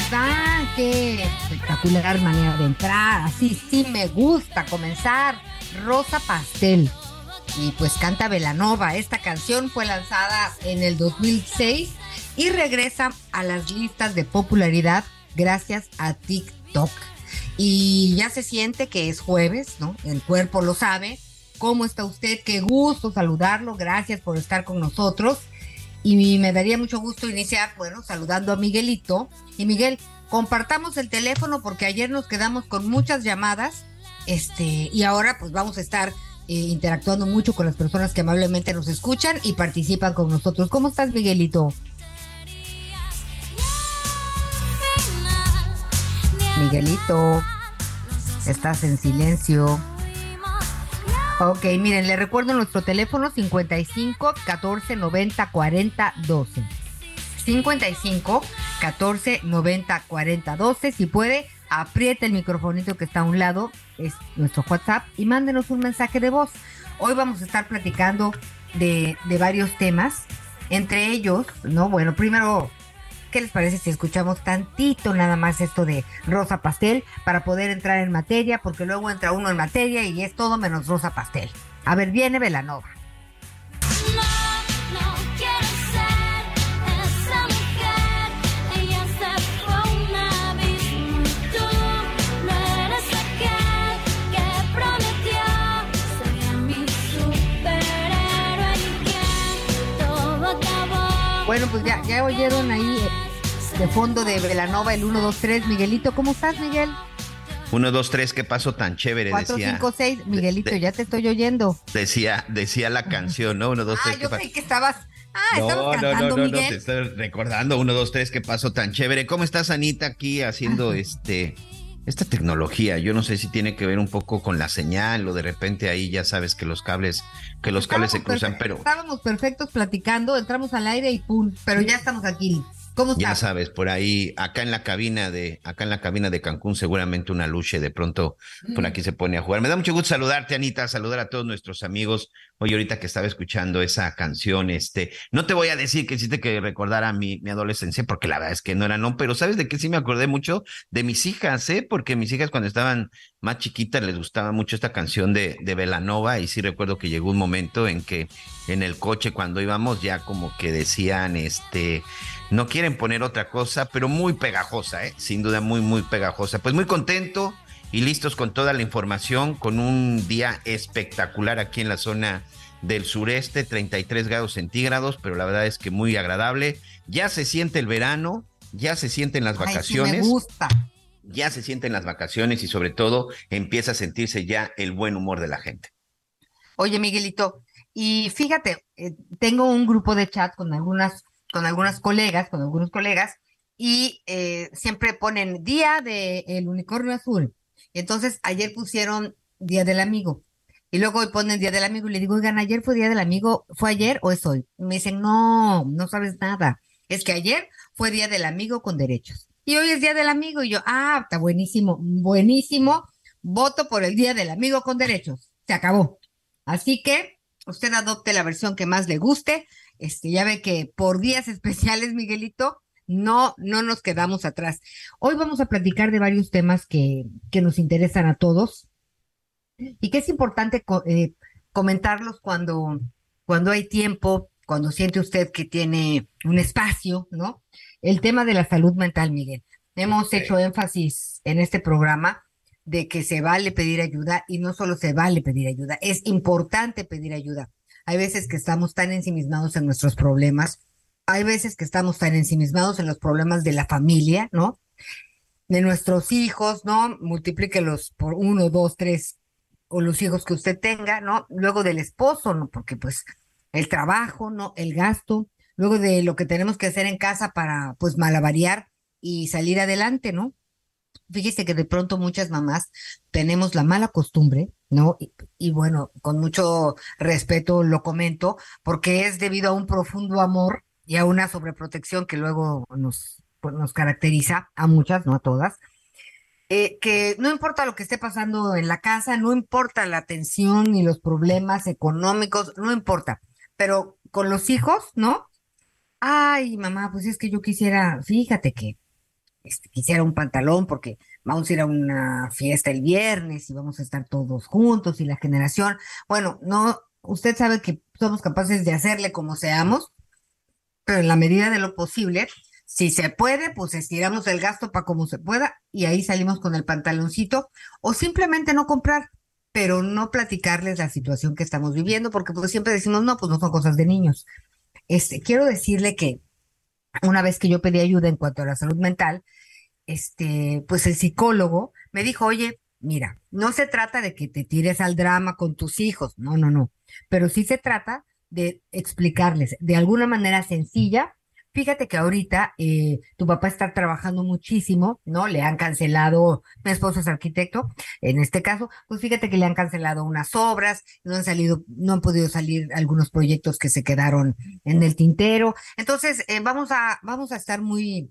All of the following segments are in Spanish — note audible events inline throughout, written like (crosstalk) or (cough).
hola, ¿cómo les va? Qué espectacular manera de entrar. Así sí me gusta comenzar. Rosa Pastel. Y pues canta Velanova. Esta canción fue lanzada en el 2006 y regresa a las listas de popularidad gracias a TikTok. Y ya se siente que es jueves, ¿no? El cuerpo lo sabe. ¿Cómo está usted? Qué gusto saludarlo. Gracias por estar con nosotros. Y me daría mucho gusto iniciar, bueno, saludando a Miguelito. Y Miguel, compartamos el teléfono porque ayer nos quedamos con muchas llamadas. Este, y ahora pues vamos a estar eh, interactuando mucho con las personas que amablemente nos escuchan y participan con nosotros. ¿Cómo estás, Miguelito? Miguelito, estás en silencio. Ok, miren, le recuerdo nuestro teléfono 55 14 90 40 12. 55 14 90 40 12. Si puede, apriete el microfonito que está a un lado, es nuestro WhatsApp, y mándenos un mensaje de voz. Hoy vamos a estar platicando de, de varios temas, entre ellos, ¿no? Bueno, primero, ¿qué les parece si escuchamos tantito nada más esto de Rosa Pastel para poder entrar en materia? Porque luego entra uno en materia y es todo menos Rosa Pastel. A ver, viene Velanova. Bueno, pues ya, ya oyeron ahí eh, de fondo de Velanova el 1, 2, 3. Miguelito, ¿cómo estás, Miguel? 1, 2, 3, qué paso tan chévere, 4, decía. 5, 6. Miguelito, de- ya te estoy oyendo. Decía, decía la canción, ¿no? 1, 2, Ah, 3, qué yo creí que estabas. Ah, estabas No, no, cantando, no, no, no, te Miguel. estoy recordando 1, 2, 3, qué paso tan chévere. ¿Cómo estás, Anita, aquí haciendo Ajá. este esta tecnología? Yo no sé si tiene que ver un poco con la señal o de repente ahí ya sabes que los cables, que los cables se Estábamos cruzan, pero Estábamos perfectos platicando, entramos al aire y pum, pero ya estamos aquí. ¿Cómo ya sabes, por ahí, acá en la cabina de, acá en la cabina de Cancún, seguramente una luche de pronto por aquí se pone a jugar. Me da mucho gusto saludarte, Anita, saludar a todos nuestros amigos. Hoy ahorita que estaba escuchando esa canción, este, no te voy a decir que hiciste que recordara mi, mi adolescencia, porque la verdad es que no era, no, pero sabes de qué sí me acordé mucho de mis hijas, ¿eh? Porque mis hijas cuando estaban más chiquitas les gustaba mucho esta canción de, de Velanova y sí recuerdo que llegó un momento en que en el coche cuando íbamos ya como que decían, este, no quieren poner otra cosa, pero muy pegajosa, ¿eh? sin duda muy, muy pegajosa. Pues muy contento y listos con toda la información, con un día espectacular aquí en la zona del sureste, 33 grados centígrados, pero la verdad es que muy agradable. Ya se siente el verano, ya se sienten las Ay, sí, vacaciones, me gusta. ya se sienten las vacaciones y sobre todo empieza a sentirse ya el buen humor de la gente. Oye, Miguelito, y fíjate, eh, tengo un grupo de chat con algunas, con algunas colegas, con algunos colegas, y eh, siempre ponen Día del Unicornio Azul. Y entonces ayer pusieron Día del Amigo. Y luego hoy ponen Día del Amigo y le digo, oigan, ayer fue Día del Amigo, ¿fue ayer o es hoy? Y me dicen, no, no sabes nada. Es que ayer fue Día del Amigo con derechos. Y hoy es Día del Amigo. Y yo, ah, está buenísimo, buenísimo. Voto por el Día del Amigo con derechos. se acabó. Así que usted adopte la versión que más le guste. Este, ya ve que por días (laughs) especiales, Miguelito, no, no nos quedamos atrás. Hoy vamos a platicar de varios temas que, que nos interesan a todos y que es importante co- eh, comentarlos cuando, cuando hay tiempo, cuando siente usted que tiene un espacio, ¿no? El tema de la salud mental, Miguel. Hemos hecho énfasis en este programa de que se vale pedir ayuda y no solo se vale pedir ayuda, es importante pedir ayuda. Hay veces que estamos tan ensimismados en nuestros problemas, hay veces que estamos tan ensimismados en los problemas de la familia, ¿no? De nuestros hijos, ¿no? Multiplíquelos por uno, dos, tres, o los hijos que usted tenga, ¿no? Luego del esposo, ¿no? Porque pues el trabajo, ¿no? El gasto, luego de lo que tenemos que hacer en casa para pues malavariar y salir adelante, ¿no? Fíjese que de pronto muchas mamás tenemos la mala costumbre, ¿no? Y, bueno, con mucho respeto lo comento, porque es debido a un profundo amor y a una sobreprotección que luego nos, pues, nos caracteriza a muchas, no a todas, eh, que no importa lo que esté pasando en la casa, no importa la tensión ni los problemas económicos, no importa, pero con los hijos, ¿no? Ay, mamá, pues es que yo quisiera, fíjate que este, quisiera un pantalón porque vamos a ir a una fiesta el viernes y vamos a estar todos juntos y la generación, bueno, no, usted sabe que somos capaces de hacerle como seamos, pero en la medida de lo posible, si se puede, pues estiramos el gasto para como se pueda y ahí salimos con el pantaloncito o simplemente no comprar, pero no platicarles la situación que estamos viviendo porque pues siempre decimos, no, pues no son cosas de niños. Este, quiero decirle que una vez que yo pedí ayuda en cuanto a la salud mental, este, pues el psicólogo me dijo, oye, mira, no se trata de que te tires al drama con tus hijos, no, no, no, pero sí se trata de explicarles de alguna manera sencilla. Fíjate que ahorita eh, tu papá está trabajando muchísimo, ¿no? Le han cancelado, mi esposo es arquitecto, en este caso, pues fíjate que le han cancelado unas obras, no han salido, no han podido salir algunos proyectos que se quedaron en el tintero. Entonces, eh, vamos a, vamos a estar muy,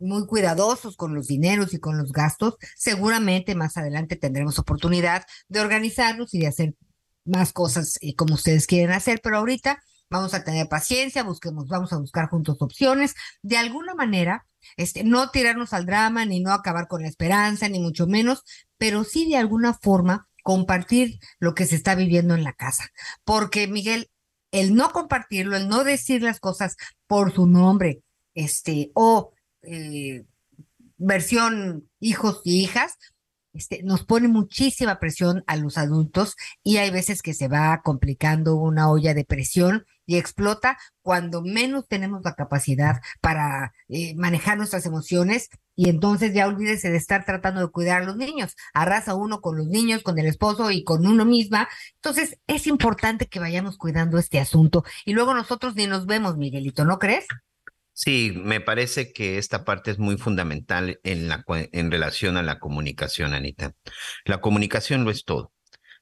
muy cuidadosos con los dineros y con los gastos. Seguramente más adelante tendremos oportunidad de organizarnos y de hacer más cosas eh, como ustedes quieren hacer, pero ahorita vamos a tener paciencia, busquemos, vamos a buscar juntos opciones. De alguna manera, este, no tirarnos al drama, ni no acabar con la esperanza, ni mucho menos, pero sí de alguna forma compartir lo que se está viviendo en la casa. Porque, Miguel, el no compartirlo, el no decir las cosas por su nombre, este, o eh, versión hijos y hijas, este, nos pone muchísima presión a los adultos y hay veces que se va complicando una olla de presión y explota cuando menos tenemos la capacidad para eh, manejar nuestras emociones y entonces ya olvídese de estar tratando de cuidar a los niños. Arrasa uno con los niños, con el esposo y con uno misma. Entonces es importante que vayamos cuidando este asunto y luego nosotros ni nos vemos, Miguelito, ¿no crees? Sí, me parece que esta parte es muy fundamental en, la, en relación a la comunicación, Anita. La comunicación lo es todo.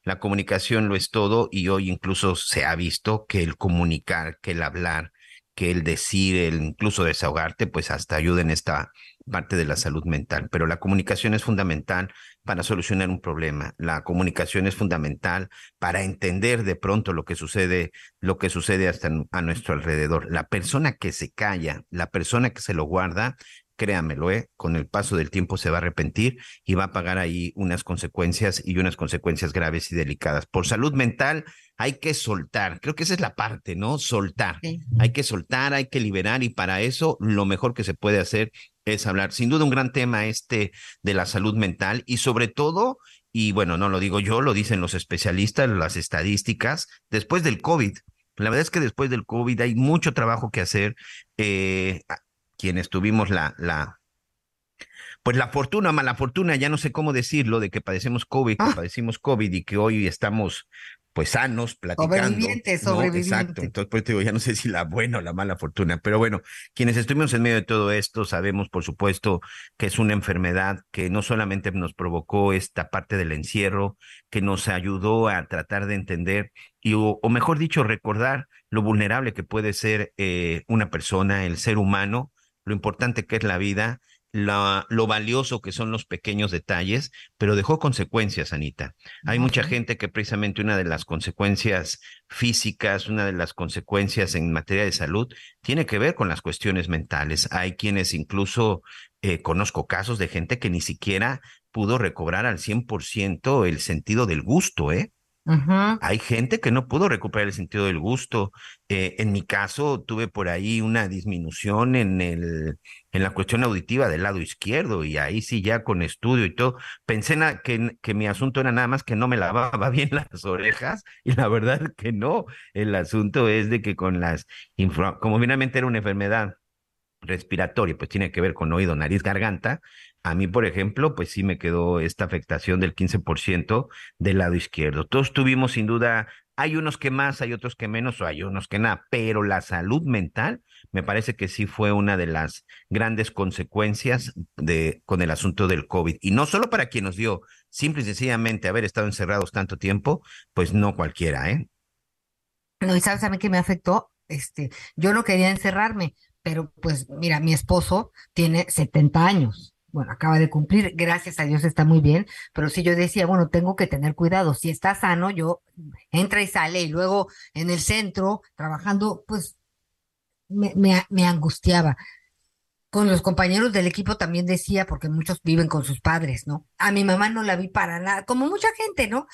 La comunicación lo es todo y hoy incluso se ha visto que el comunicar, que el hablar, que el decir, el incluso desahogarte, pues hasta ayuda en esta parte de la salud mental. Pero la comunicación es fundamental para solucionar un problema. La comunicación es fundamental para entender de pronto lo que sucede, lo que sucede hasta a nuestro alrededor. La persona que se calla, la persona que se lo guarda, créamelo, ¿eh? con el paso del tiempo se va a arrepentir y va a pagar ahí unas consecuencias y unas consecuencias graves y delicadas. Por salud mental hay que soltar, creo que esa es la parte, ¿no? Soltar. Sí. Hay que soltar, hay que liberar y para eso lo mejor que se puede hacer es hablar. Sin duda un gran tema este de la salud mental y sobre todo, y bueno, no lo digo yo, lo dicen los especialistas, las estadísticas, después del COVID. La verdad es que después del COVID hay mucho trabajo que hacer. Eh, quienes tuvimos la, la, pues la fortuna, mala fortuna, ya no sé cómo decirlo, de que padecemos COVID, que Ah. padecimos COVID y que hoy estamos pues sanos, platicando. Sobreviviente, ¿no? sobreviviente. Exacto. Entonces, pues te digo, ya no sé si la buena o la mala fortuna, pero bueno, quienes estuvimos en medio de todo esto, sabemos, por supuesto, que es una enfermedad que no solamente nos provocó esta parte del encierro, que nos ayudó a tratar de entender y, o, o mejor dicho, recordar lo vulnerable que puede ser eh, una persona, el ser humano, lo importante que es la vida la, lo valioso que son los pequeños detalles, pero dejó consecuencias, Anita. Hay mucha gente que precisamente una de las consecuencias físicas, una de las consecuencias en materia de salud, tiene que ver con las cuestiones mentales. Hay quienes incluso eh, conozco casos de gente que ni siquiera pudo recobrar al 100% el sentido del gusto, ¿eh? Hay gente que no pudo recuperar el sentido del gusto. Eh, en mi caso, tuve por ahí una disminución en el, en la cuestión auditiva del lado izquierdo, y ahí sí, ya con estudio y todo, pensé que, que mi asunto era nada más que no me lavaba (laughs) bien las orejas, y la verdad que no. El asunto es de que con las, como finalmente era una enfermedad respiratoria, pues tiene que ver con oído, nariz, garganta. A mí, por ejemplo, pues sí me quedó esta afectación del 15% del lado izquierdo. Todos tuvimos sin duda, hay unos que más, hay otros que menos, o hay unos que nada, pero la salud mental me parece que sí fue una de las grandes consecuencias de, con el asunto del COVID. Y no solo para quien nos dio, simple y sencillamente haber estado encerrados tanto tiempo, pues no cualquiera, ¿eh? No, y sabes a mí que me afectó, este, yo no quería encerrarme, pero pues mira, mi esposo tiene 70 años. Bueno, acaba de cumplir, gracias a Dios está muy bien, pero sí yo decía, bueno, tengo que tener cuidado. Si está sano, yo entra y sale y luego en el centro trabajando, pues me, me, me angustiaba. Con los compañeros del equipo también decía, porque muchos viven con sus padres, ¿no? A mi mamá no la vi para nada, como mucha gente, ¿no?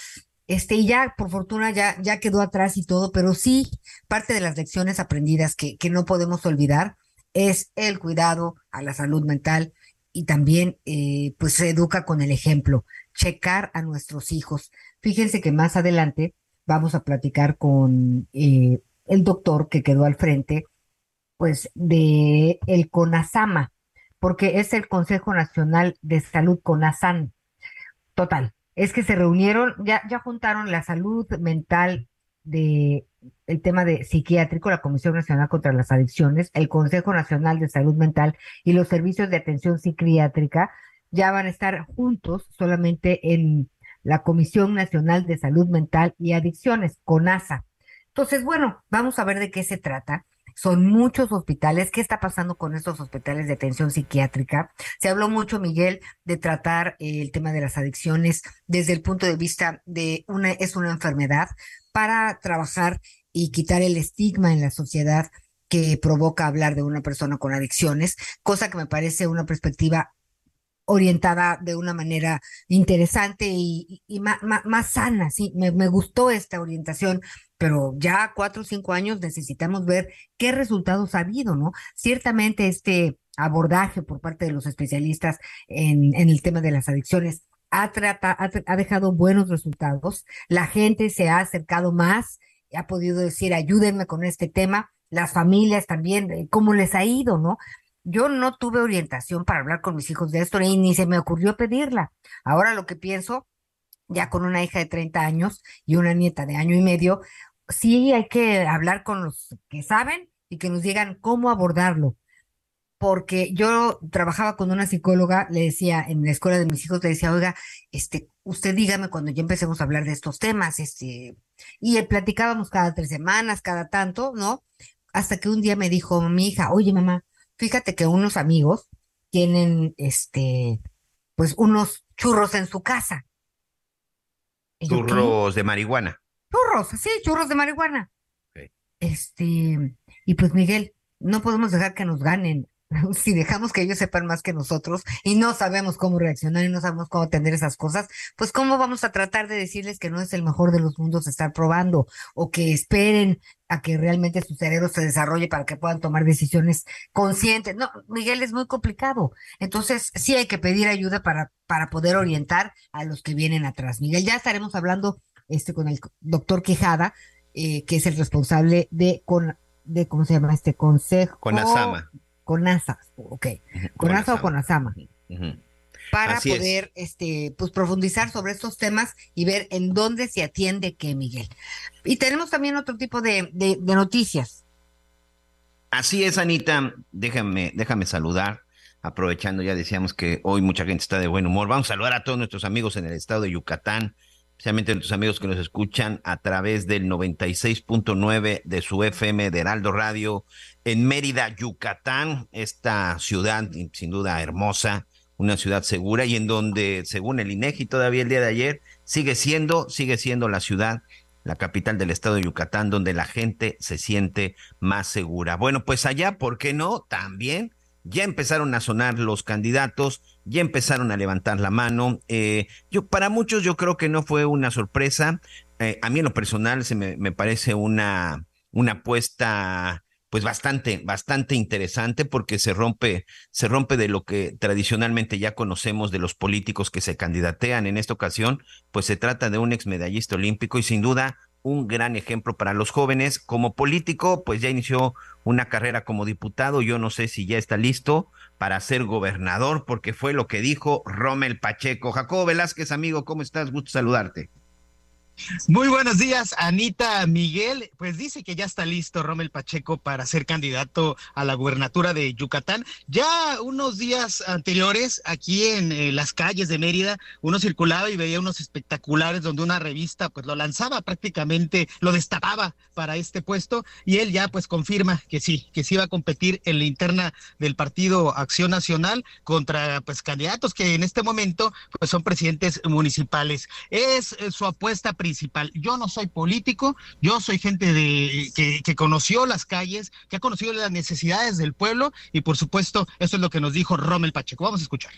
Este, y ya, por fortuna, ya, ya quedó atrás y todo, pero sí, parte de las lecciones aprendidas que, que no podemos olvidar es el cuidado a la salud mental y también, eh, pues, se educa con el ejemplo, checar a nuestros hijos. Fíjense que más adelante vamos a platicar con eh, el doctor que quedó al frente, pues, de el CONASAMA, porque es el Consejo Nacional de Salud CONASAN. Total, es que se reunieron, ya, ya juntaron la salud mental de el tema de psiquiátrico, la Comisión Nacional contra las Adicciones, el Consejo Nacional de Salud Mental y los servicios de atención psiquiátrica ya van a estar juntos solamente en la Comisión Nacional de Salud Mental y Adicciones, CONASA. Entonces, bueno, vamos a ver de qué se trata. Son muchos hospitales. ¿Qué está pasando con estos hospitales de atención psiquiátrica? Se habló mucho, Miguel, de tratar eh, el tema de las adicciones desde el punto de vista de una, es una enfermedad para trabajar y quitar el estigma en la sociedad que provoca hablar de una persona con adicciones, cosa que me parece una perspectiva orientada de una manera interesante y, y, y más, más, sana, sí, me, me, gustó esta orientación, pero ya cuatro o cinco años necesitamos ver qué resultados ha habido, ¿no? Ciertamente este abordaje por parte de los especialistas en, en el tema de las adicciones ha, trata, ha, ha dejado buenos resultados, la gente se ha acercado más, ha podido decir, ayúdenme con este tema, las familias también, cómo les ha ido, ¿no? Yo no tuve orientación para hablar con mis hijos de esto y ni se me ocurrió pedirla. Ahora lo que pienso, ya con una hija de 30 años y una nieta de año y medio, sí hay que hablar con los que saben y que nos digan cómo abordarlo. Porque yo trabajaba con una psicóloga, le decía en la escuela de mis hijos, le decía, oiga, este, usted dígame cuando ya empecemos a hablar de estos temas, este, y platicábamos cada tres semanas, cada tanto, ¿no? Hasta que un día me dijo mi hija, oye mamá, fíjate que unos amigos tienen este pues unos churros en su casa. ¿Y churros de marihuana. Churros, sí, churros de marihuana. Okay. Este, y pues Miguel, no podemos dejar que nos ganen. (laughs) Si dejamos que ellos sepan más que nosotros y no sabemos cómo reaccionar y no sabemos cómo atender esas cosas, pues cómo vamos a tratar de decirles que no es el mejor de los mundos estar probando o que esperen a que realmente su cerebro se desarrolle para que puedan tomar decisiones conscientes. No, Miguel, es muy complicado. Entonces, sí hay que pedir ayuda para, para poder orientar a los que vienen atrás. Miguel, ya estaremos hablando este, con el doctor Quijada, eh, que es el responsable de, con, de, ¿cómo se llama este consejo? Con Asama. Con ASA, ok. Con, con ASA o con Asama. Uh -huh. Para Así poder es. este, pues, profundizar sobre estos temas y ver en dónde se atiende qué, Miguel. Y tenemos también otro tipo de, de, de noticias. Así es, Anita. Déjame, déjame saludar. Aprovechando, ya decíamos que hoy mucha gente está de buen humor. Vamos a saludar a todos nuestros amigos en el estado de Yucatán, especialmente nuestros amigos que nos escuchan a través del 96.9 de su FM de Heraldo Radio en Mérida, Yucatán, esta ciudad sin duda hermosa, una ciudad segura y en donde, según el INEGI, todavía el día de ayer sigue siendo, sigue siendo la ciudad la capital del estado de Yucatán, donde la gente se siente más segura. Bueno, pues allá, ¿por qué no? También ya empezaron a sonar los candidatos, ya empezaron a levantar la mano. Eh, yo, para muchos, yo creo que no fue una sorpresa. Eh, a mí en lo personal se me, me parece una, una apuesta pues bastante, bastante interesante porque se rompe, se rompe de lo que tradicionalmente ya conocemos de los políticos que se candidatean. En esta ocasión, pues se trata de un ex medallista olímpico y sin duda un gran ejemplo para los jóvenes. Como político, pues ya inició una carrera como diputado. Yo no sé si ya está listo para ser gobernador, porque fue lo que dijo Rommel Pacheco. Jacobo Velázquez, amigo, ¿cómo estás? Gusto saludarte. Muy buenos días, Anita Miguel. Pues dice que ya está listo Rommel Pacheco para ser candidato a la gubernatura de Yucatán. Ya unos días anteriores, aquí en eh, las calles de Mérida, uno circulaba y veía unos espectaculares donde una revista pues lo lanzaba prácticamente, lo destapaba para este puesto y él ya pues confirma que sí, que sí va a competir en la interna del partido Acción Nacional contra pues candidatos que en este momento pues son presidentes municipales. Es eh, su apuesta principal. Yo no soy político, yo soy gente de que, que, conoció las calles, que ha conocido las necesidades del pueblo y por supuesto eso es lo que nos dijo Rommel Pacheco. Vamos a escuchar.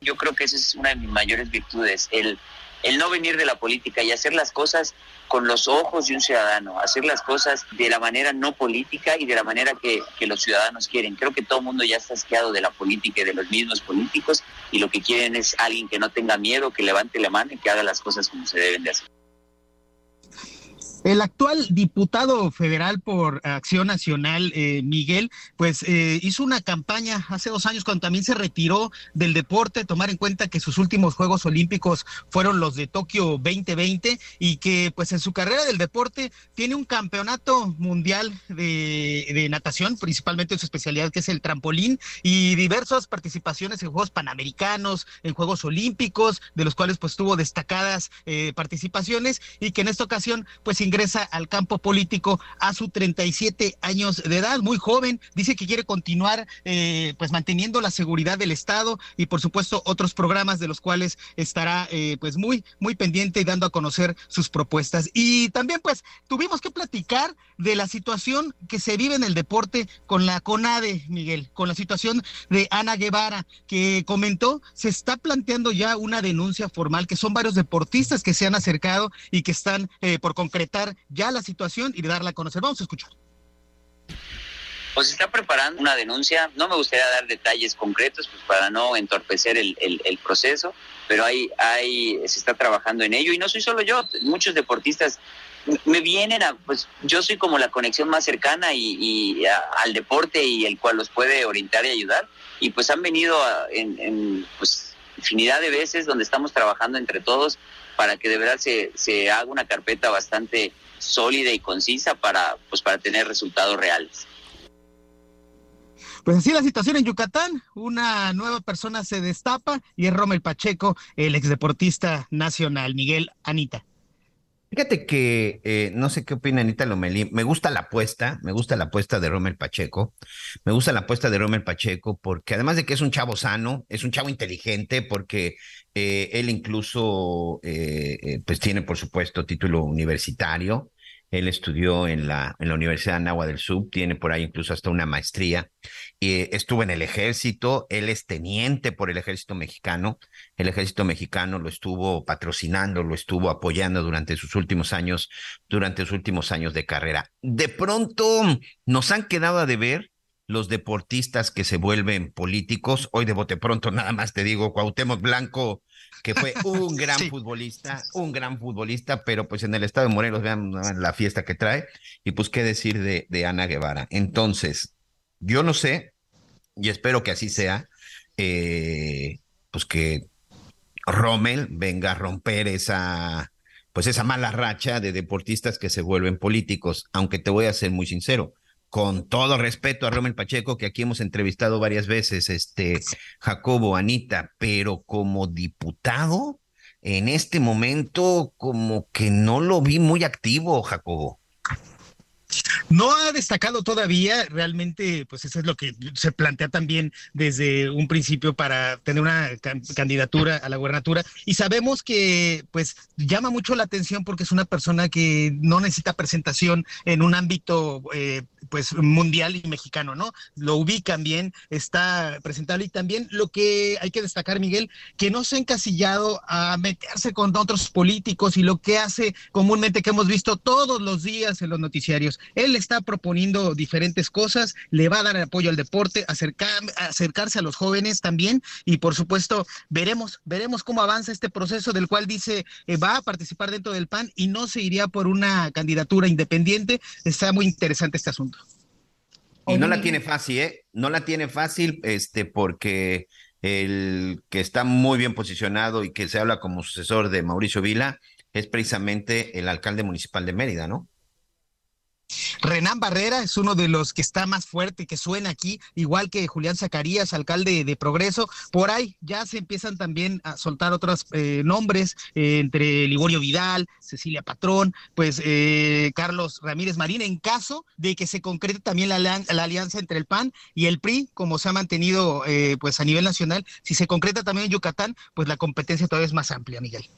Yo creo que esa es una de mis mayores virtudes, el, el no venir de la política y hacer las cosas con los ojos de un ciudadano, hacer las cosas de la manera no política y de la manera que, que los ciudadanos quieren. Creo que todo el mundo ya está asqueado de la política y de los mismos políticos y lo que quieren es alguien que no tenga miedo, que levante la mano y que haga las cosas como se deben de hacer. El actual diputado federal por Acción Nacional, eh, Miguel, pues eh, hizo una campaña hace dos años cuando también se retiró del deporte, tomar en cuenta que sus últimos Juegos Olímpicos fueron los de Tokio 2020 y que pues en su carrera del deporte tiene un campeonato mundial de, natación, principalmente en su especialidad que es el trampolín y diversas participaciones en Juegos Panamericanos, en Juegos Olímpicos, de los cuales pues tuvo destacadas eh, participaciones y que en esta ocasión pues ingresa al campo político a sus 37 años de edad, muy joven, dice que quiere continuar eh, pues manteniendo la seguridad del Estado y por supuesto otros programas de los cuales estará eh, pues muy, muy pendiente y dando a conocer sus propuestas. Y también pues tuvimos que platicar de la situación que se vive en el deporte con la CONADE, Miguel, con la situación de Ana Guevara, que comentó, se está planteando ya una denuncia formal, que son varios deportistas que se han acercado y que están eh, por concretar ya la situación y de darla a conocer. Vamos a escuchar. Pues está preparando una denuncia, no me gustaría dar detalles concretos pues para no entorpecer el, el, el proceso, pero hay, hay, se está trabajando en ello y no soy solo yo, muchos deportistas me vienen a, pues yo soy como la conexión más cercana y, y a, al deporte y el cual los puede orientar y ayudar y pues han venido a, en, en pues infinidad de veces donde estamos trabajando entre todos para que de verdad se, se haga una carpeta bastante sólida y concisa para, pues, para tener resultados reales. Pues así la situación en Yucatán, una nueva persona se destapa y es Rommel Pacheco, el exdeportista nacional. Miguel Anita. Fíjate que eh, no sé qué opina Anita Lomelí. Me gusta la apuesta, me gusta la apuesta de Rommel Pacheco. Me gusta la apuesta de Rommel Pacheco porque además de que es un chavo sano, es un chavo inteligente porque eh, él incluso eh, pues tiene por supuesto título universitario. Él estudió en la, en la Universidad de Nahua del Sur, tiene por ahí incluso hasta una maestría. Y estuvo en el ejército, él es teniente por el ejército mexicano. El ejército mexicano lo estuvo patrocinando, lo estuvo apoyando durante sus últimos años, durante sus últimos años de carrera. De pronto nos han quedado a deber los deportistas que se vuelven políticos. Hoy de bote pronto nada más te digo, Cuauhtémoc Blanco que fue un (laughs) gran sí. futbolista, un gran futbolista, pero pues en el estado de Morelos vean la fiesta que trae y pues qué decir de, de Ana Guevara. Entonces, yo no sé y espero que así sea, eh, pues que Rommel venga a romper esa pues esa mala racha de deportistas que se vuelven políticos, aunque te voy a ser muy sincero, con todo respeto a Rommel Pacheco, que aquí hemos entrevistado varias veces, este Jacobo, Anita, pero como diputado, en este momento como que no lo vi muy activo, Jacobo. No ha destacado todavía, realmente, pues eso es lo que se plantea también desde un principio para tener una can- candidatura a la gubernatura. Y sabemos que, pues, llama mucho la atención porque es una persona que no necesita presentación en un ámbito, eh, pues, mundial y mexicano, ¿no? Lo ubican bien, está presentable y también lo que hay que destacar, Miguel, que no se ha encasillado a meterse con otros políticos y lo que hace comúnmente que hemos visto todos los días en los noticiarios. Él está proponiendo diferentes cosas, le va a dar apoyo al deporte, acercar, acercarse a los jóvenes también y por supuesto veremos, veremos cómo avanza este proceso del cual dice eh, va a participar dentro del PAN y no se iría por una candidatura independiente. Está muy interesante este asunto. Y no la tiene fácil, ¿eh? No la tiene fácil, este, porque el que está muy bien posicionado y que se habla como sucesor de Mauricio Vila es precisamente el alcalde municipal de Mérida, ¿no? Renán Barrera es uno de los que está más fuerte, que suena aquí, igual que Julián Zacarías, alcalde de Progreso. Por ahí ya se empiezan también a soltar otros eh, nombres, eh, entre Liborio Vidal, Cecilia Patrón, pues eh, Carlos Ramírez Marín, en caso de que se concrete también la, la alianza entre el PAN y el PRI, como se ha mantenido eh, pues a nivel nacional. Si se concreta también en Yucatán, pues la competencia todavía es más amplia, Miguel.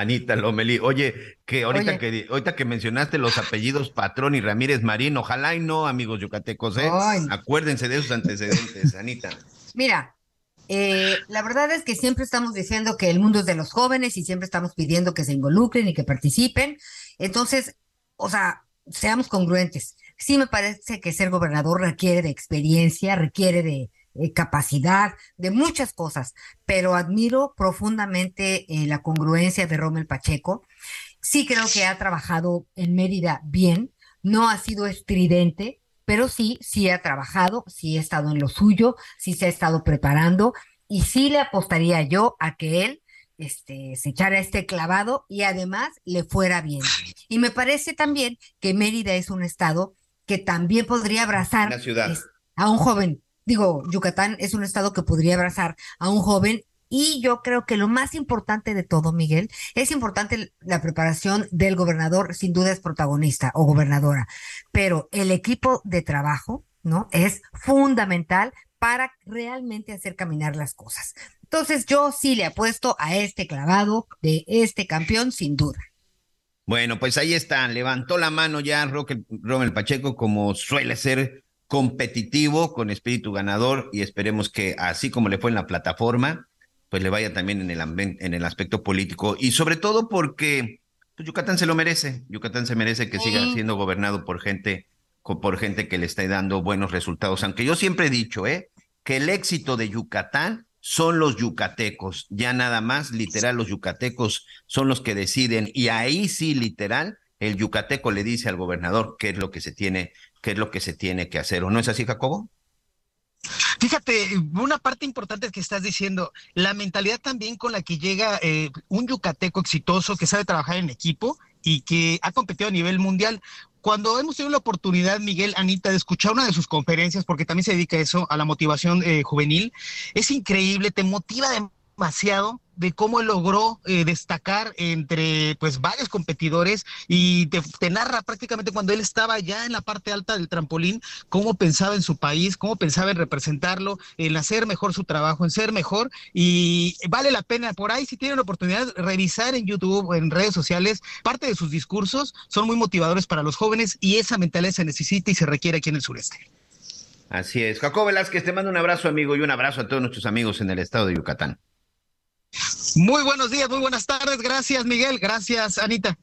Anita Lomelí, oye, que ahorita Oye. que ahorita que mencionaste los apellidos Patrón y Ramírez Marín, ojalá y no, amigos yucatecos, ¿eh? Acuérdense de esos antecedentes, Anita. Mira, eh, la verdad es que siempre estamos diciendo que el mundo es de los jóvenes y siempre estamos pidiendo que se involucren y que participen. Entonces, o sea, seamos congruentes. Sí me parece que ser gobernador requiere de experiencia, requiere de eh, capacidad, de muchas cosas, pero admiro profundamente eh, la congruencia de Rommel Pacheco. Sí creo que ha trabajado en Mérida bien, no ha sido estridente, pero sí, sí ha trabajado, sí ha estado en lo suyo, sí se ha estado preparando y sí le apostaría yo a que él este, se echara este clavado y además le fuera bien. Y me parece también que Mérida es un estado que también podría abrazar La ciudad. es- a un joven. Digo, Yucatán es un estado que podría abrazar a un joven y yo creo que lo más importante de todo, Miguel, es importante la preparación del gobernador, sin duda es protagonista o gobernadora, pero el equipo de trabajo, ¿no? Es fundamental para realmente hacer caminar las cosas. Entonces yo sí le apuesto a este clavado de este campeón, sin duda. Bueno, pues ahí está, levantó la mano ya Rommel Pacheco como suele ser competitivo, con espíritu ganador y esperemos que así como le fue en la plataforma, pues le vaya también en el, en el aspecto político y sobre todo porque pues, Yucatán se lo merece, Yucatán se merece que siga siendo gobernado por gente, por gente que le está dando buenos resultados, aunque yo siempre he dicho, ¿eh? que el éxito de Yucatán son los yucatecos, ya nada más, literal, los yucatecos son los que deciden. Y ahí sí, literal, el yucateco le dice al gobernador qué es lo que se tiene, qué es lo que se tiene que hacer, ¿o no es así, Jacobo? Fíjate, una parte importante que estás diciendo, la mentalidad también con la que llega eh, un yucateco exitoso que sabe trabajar en equipo y que ha competido a nivel mundial. Cuando hemos tenido la oportunidad, Miguel, Anita, de escuchar una de sus conferencias, porque también se dedica a eso, a la motivación eh, juvenil, es increíble, te motiva demasiado de cómo logró eh, destacar entre pues varios competidores y te, narra prácticamente cuando él estaba ya en la parte alta del trampolín, cómo pensaba en su país, cómo pensaba en representarlo, en hacer mejor su trabajo, en ser mejor y vale la pena por ahí si tienen la oportunidad revisar en YouTube en redes sociales parte de sus discursos son muy motivadores para los jóvenes y esa mentalidad se necesita y se requiere aquí en el sureste. Así es. Jacobo Velázquez, te mando un abrazo, amigo, y un abrazo a todos nuestros amigos en el estado de Yucatán. Muy buenos días, muy buenas tardes, gracias Miguel, gracias Anita.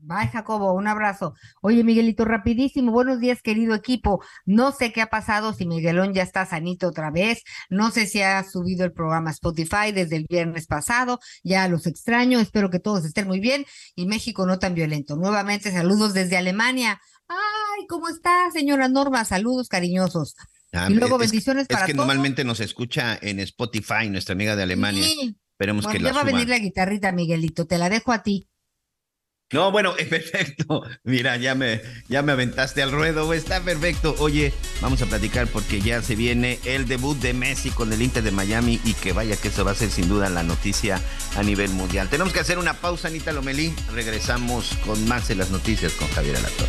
Bye, Jacobo, un abrazo. Oye, Miguelito, rapidísimo, buenos días, querido equipo. No sé qué ha pasado, si Miguelón ya está sanito otra vez, no sé si ha subido el programa Spotify desde el viernes pasado, ya los extraño, espero que todos estén muy bien y México no tan violento. Nuevamente, saludos desde Alemania. Ay, ¿cómo está, señora Norma? Saludos cariñosos. Ah, Y luego es- bendiciones es para que todos. normalmente nos escucha en Spotify, nuestra amiga de Alemania. Sí. Esperemos Bueno, que ya la va a venir la guitarrita, Miguelito, te la dejo a ti. No, bueno, (laughs) perfecto. Mira, ya me, ya me aventaste al ruedo, está perfecto. Oye, vamos a platicar porque ya se viene el debut de Messi con el Inter de Miami y que vaya que eso va a ser sin duda la noticia a nivel mundial. Tenemos que hacer una pausa, Anita Lomelí. Regresamos con más de las noticias con Javier Alatorre.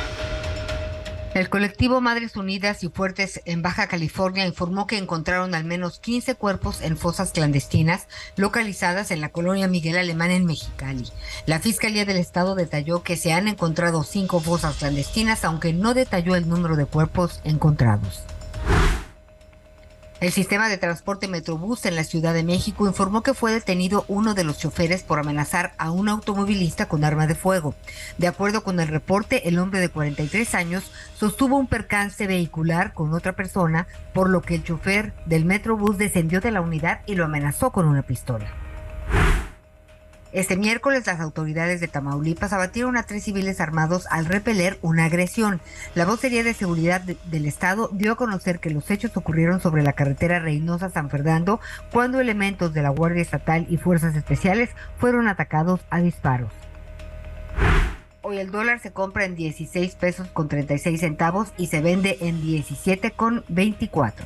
El colectivo Madres Unidas y Fuertes en Baja California informó que encontraron al menos 15 cuerpos en fosas clandestinas localizadas en la colonia Miguel Alemán en Mexicali. La Fiscalía del Estado detalló que se han encontrado cinco fosas clandestinas, aunque no detalló el número de cuerpos encontrados. El sistema de transporte Metrobús en la Ciudad de México informó que fue detenido uno de los choferes por amenazar a un automovilista con arma de fuego. De acuerdo con el reporte, el hombre de 43 años sostuvo un percance vehicular con otra persona, por lo que el chofer del Metrobús descendió de la unidad y lo amenazó con una pistola. Este miércoles las autoridades de Tamaulipas abatieron a tres civiles armados al repeler una agresión. La vocería de seguridad de- del estado dio a conocer que los hechos ocurrieron sobre la carretera Reynosa-San Fernando cuando elementos de la Guardia Estatal y Fuerzas Especiales fueron atacados a disparos. Hoy el dólar se compra en 16 pesos con 36 centavos y se vende en 17 con 24.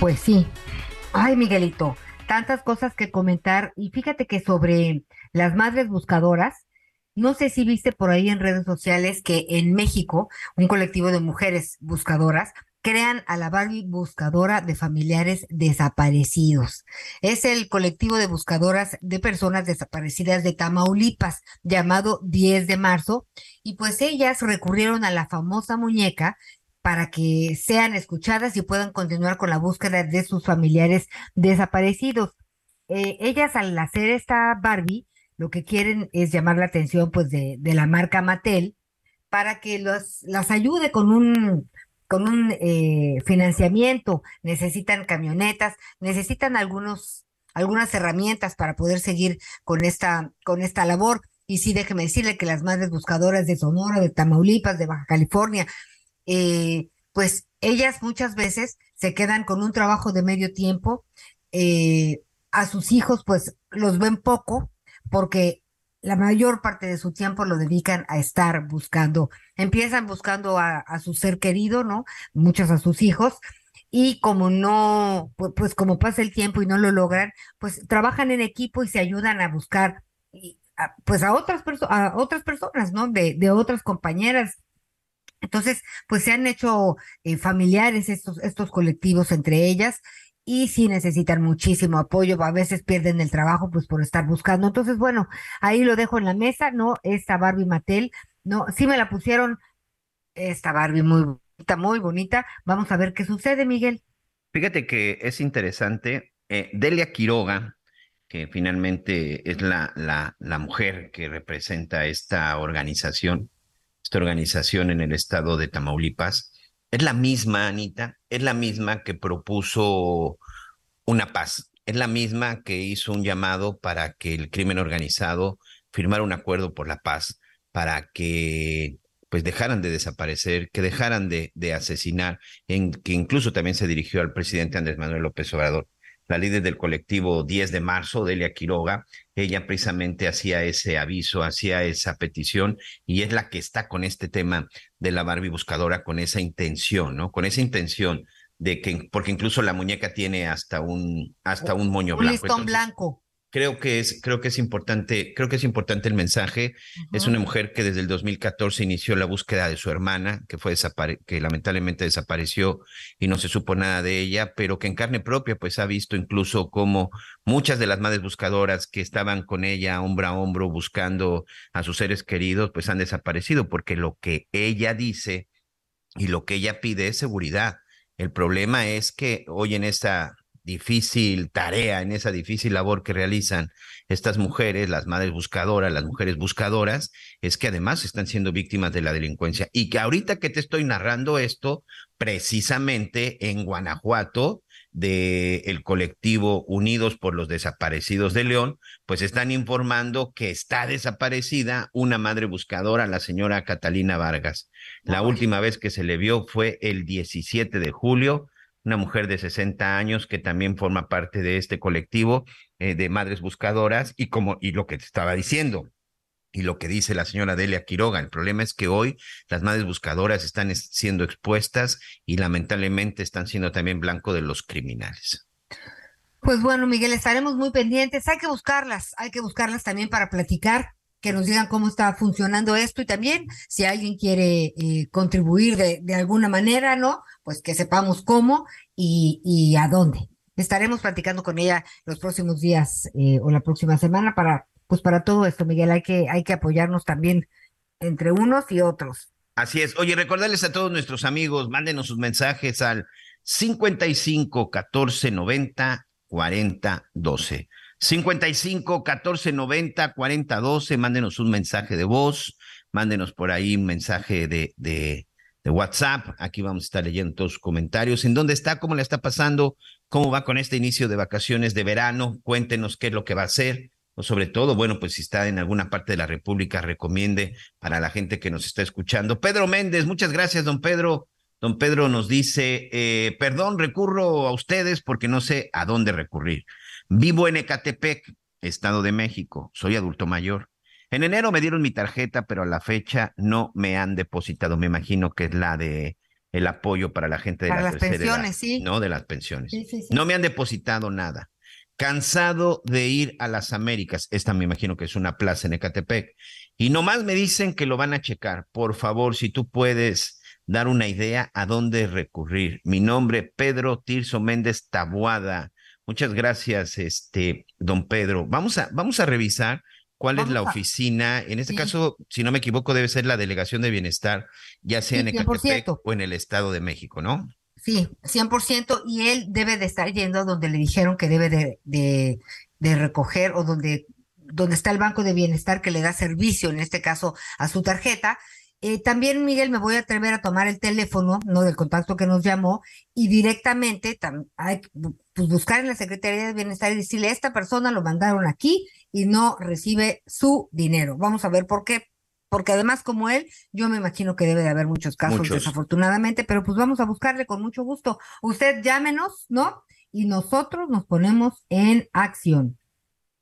Pues sí. Ay, Miguelito, tantas cosas que comentar. Y fíjate que sobre las madres buscadoras, no sé si viste por ahí en redes sociales que en México un colectivo de mujeres buscadoras crean a la Barbie buscadora de familiares desaparecidos. Es el colectivo de buscadoras de personas desaparecidas de Tamaulipas, llamado 10 de marzo, y pues ellas recurrieron a la famosa muñeca para que sean escuchadas y puedan continuar con la búsqueda de sus familiares desaparecidos. Eh, ellas al hacer esta Barbie, lo que quieren es llamar la atención pues de, la marca Mattel para que los, las ayude con un, con un eh, financiamiento. Necesitan camionetas, necesitan algunos, algunas herramientas para poder seguir con esta, con esta labor. Y sí, déjeme decirle que las madres buscadoras de Sonora, de Tamaulipas, de Baja California, eh, pues ellas muchas veces se quedan con un trabajo de medio tiempo, eh, a sus hijos pues los ven poco porque la mayor parte de su tiempo lo dedican a estar buscando, empiezan buscando a, a su ser querido, ¿no? Muchos a sus hijos. Y como no, pu- pues como pasa el tiempo y no lo logran, pues trabajan en equipo y se ayudan a buscar, pues a otras, perso- a otras personas, ¿no? De, de otras compañeras entonces, pues se han hecho eh, familiares estos, estos colectivos entre ellas y sí necesitan muchísimo apoyo, a veces pierden el trabajo pues por estar buscando. Entonces, bueno, ahí lo dejo en la mesa, ¿no? Esta Barbie Mattel, no, sí me la pusieron Esta Barbie muy bonita, muy bonita. Vamos a ver qué sucede, Miguel. Fíjate que es interesante. eh, Delia Quiroga, que finalmente es la, la, la mujer que representa esta organización, esta organización en el estado de Tamaulipas, es la misma, Anita, es la misma que propuso una paz, es la misma que hizo un llamado para que el crimen organizado firmara un acuerdo por la paz, para que pues dejaran de desaparecer, que dejaran de, de asesinar, en que incluso también se dirigió al presidente Andrés Manuel López Obrador la líder del colectivo 10 de marzo, Delia Quiroga, ella precisamente hacía ese aviso, hacía esa petición y es la que está con este tema de la Barbie buscadora, con esa intención, ¿no? Con esa intención de que, porque incluso la muñeca tiene hasta un, hasta un moño Un blanco. listón Entonces, blanco. Creo que es creo que es importante creo que es importante el mensaje. Es una mujer que desde el 2014 inició la búsqueda de su hermana que fue que lamentablemente desapareció y no se supo nada de ella pero que en carne propia pues ha visto incluso como muchas de las madres buscadoras que estaban con ella hombro a hombro buscando a sus seres queridos pues han desaparecido porque lo que ella dice y lo que ella pide es seguridad. El problema es que hoy en esta difícil tarea, en esa difícil labor que realizan estas mujeres, las madres buscadoras, las mujeres buscadoras, es que además están siendo víctimas de la delincuencia. Y que ahorita que te estoy narrando esto, precisamente en Guanajuato, de el colectivo Unidos por los Desaparecidos de León, pues están informando que está desaparecida una madre buscadora, la señora Catalina Vargas. La última vez que se le vio fue el 17 de julio, una mujer de 60 años que también forma parte de este colectivo eh, de madres buscadoras y como y lo que te estaba diciendo y lo que dice la señora Delia Quiroga, el problema es que hoy las madres buscadoras están es- siendo expuestas y lamentablemente están siendo también blanco de los criminales. Pues bueno, Miguel, estaremos muy pendientes. Hay que buscarlas, hay que buscarlas también para platicar, que nos digan cómo está funcionando esto y también si alguien quiere eh, contribuir de alguna manera, ¿no? Pues que sepamos cómo y, y a dónde. Estaremos platicando con ella los próximos días eh, o la próxima semana para, pues para todo esto, Miguel. Hay que, hay que apoyarnos también entre unos y otros. Así es. Oye, recordarles a todos nuestros amigos, mándenos sus mensajes al 55 14 90 40 12. 55 14 90 40 12. Mándenos un mensaje de voz, mándenos por ahí un mensaje de, de, de WhatsApp. Aquí vamos a estar leyendo sus comentarios. ¿En dónde está? ¿Cómo le está pasando? ¿Cómo va con este inicio de vacaciones de verano? Cuéntenos qué es lo que va a hacer. O sobre todo, bueno, pues si está en alguna parte de la República, recomiende para la gente que nos está escuchando. Pedro Méndez, muchas gracias, don Pedro. Don Pedro nos dice, eh, perdón, recurro a ustedes porque no sé a dónde recurrir. Vivo en Ecatepec, Estado de México, soy adulto mayor. En enero me dieron mi tarjeta, pero a la fecha no me han depositado. Me imagino que es la de el apoyo para la gente de Para la las edad, pensiones, sí. No, de las pensiones. Sí, sí, sí. No me han depositado nada. Cansado de ir a las Américas. Esta me imagino que es una plaza en Ecatepec. Y nomás me dicen que lo van a checar. Por favor, si tú puedes dar una idea a dónde recurrir. Mi nombre, Pedro Tirso Méndez Tabuada. Muchas gracias, este, don Pedro. Vamos a, vamos a revisar cuál es la a- oficina. En este Sí. caso, si no me equivoco, debe ser la Delegación de Bienestar, ya sea Sí, en Ecatepec 100%. o en el Estado de México, ¿no? Sí, 100%, y él debe de estar yendo donde le dijeron que debe de, de, de recoger o donde, donde está el Banco de Bienestar que le da servicio, en este caso a su tarjeta. Eh, también, Miguel, me voy a atrever a tomar el teléfono, no del contacto que nos llamó, y directamente tam- hay pues, buscar en la Secretaría de Bienestar y decirle, esta persona lo mandaron aquí y no recibe su dinero. Vamos a ver por qué. Porque además, como él, yo me imagino que debe de haber muchos casos, Muchos. desafortunadamente, pero pues vamos a buscarle con mucho gusto. Usted llámenos, ¿no? Y nosotros nos ponemos en acción.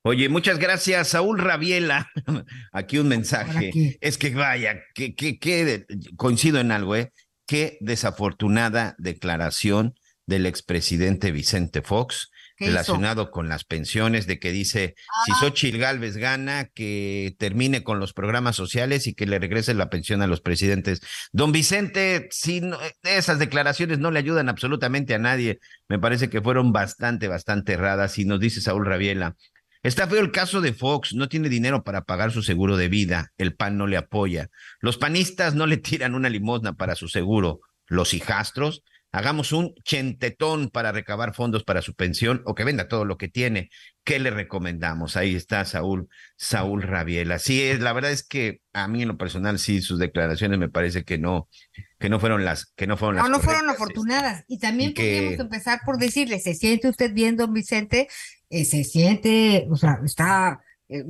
Oye, muchas gracias, Saúl Rabiela. (laughs) Aquí un mensaje. aquí. Es que vaya, que, que, que coincido en algo, ¿eh? Qué desafortunada declaración del expresidente Vicente Fox relacionado con las pensiones, de que dice, si Ah. Xochitl Gálvez gana, que termine con los programas sociales y que le regrese la pensión a los presidentes. Don Vicente, si no- esas declaraciones no le ayudan absolutamente a nadie, me parece que fueron bastante, bastante erradas. Y nos dice Saúl Rabiela, Está feo el caso de Fox, no tiene dinero para pagar su seguro de vida, el PAN no le apoya. Los panistas no le tiran una limosna para su seguro. Los hijastros hagamos un chentetón para recabar fondos para su pensión o que venda todo lo que tiene. ¿Qué le recomendamos? Ahí está Saúl, Saúl Rabiela. Sí, es, la verdad es que a mí en lo personal sí sus declaraciones me parece que no, que no fueron las, que no fueron las. No, no fueron correctas. afortunadas. Y también y que- podríamos empezar por decirle, ¿se siente usted bien, don Vicente? Eh, ¿Se siente, o sea, está, eh,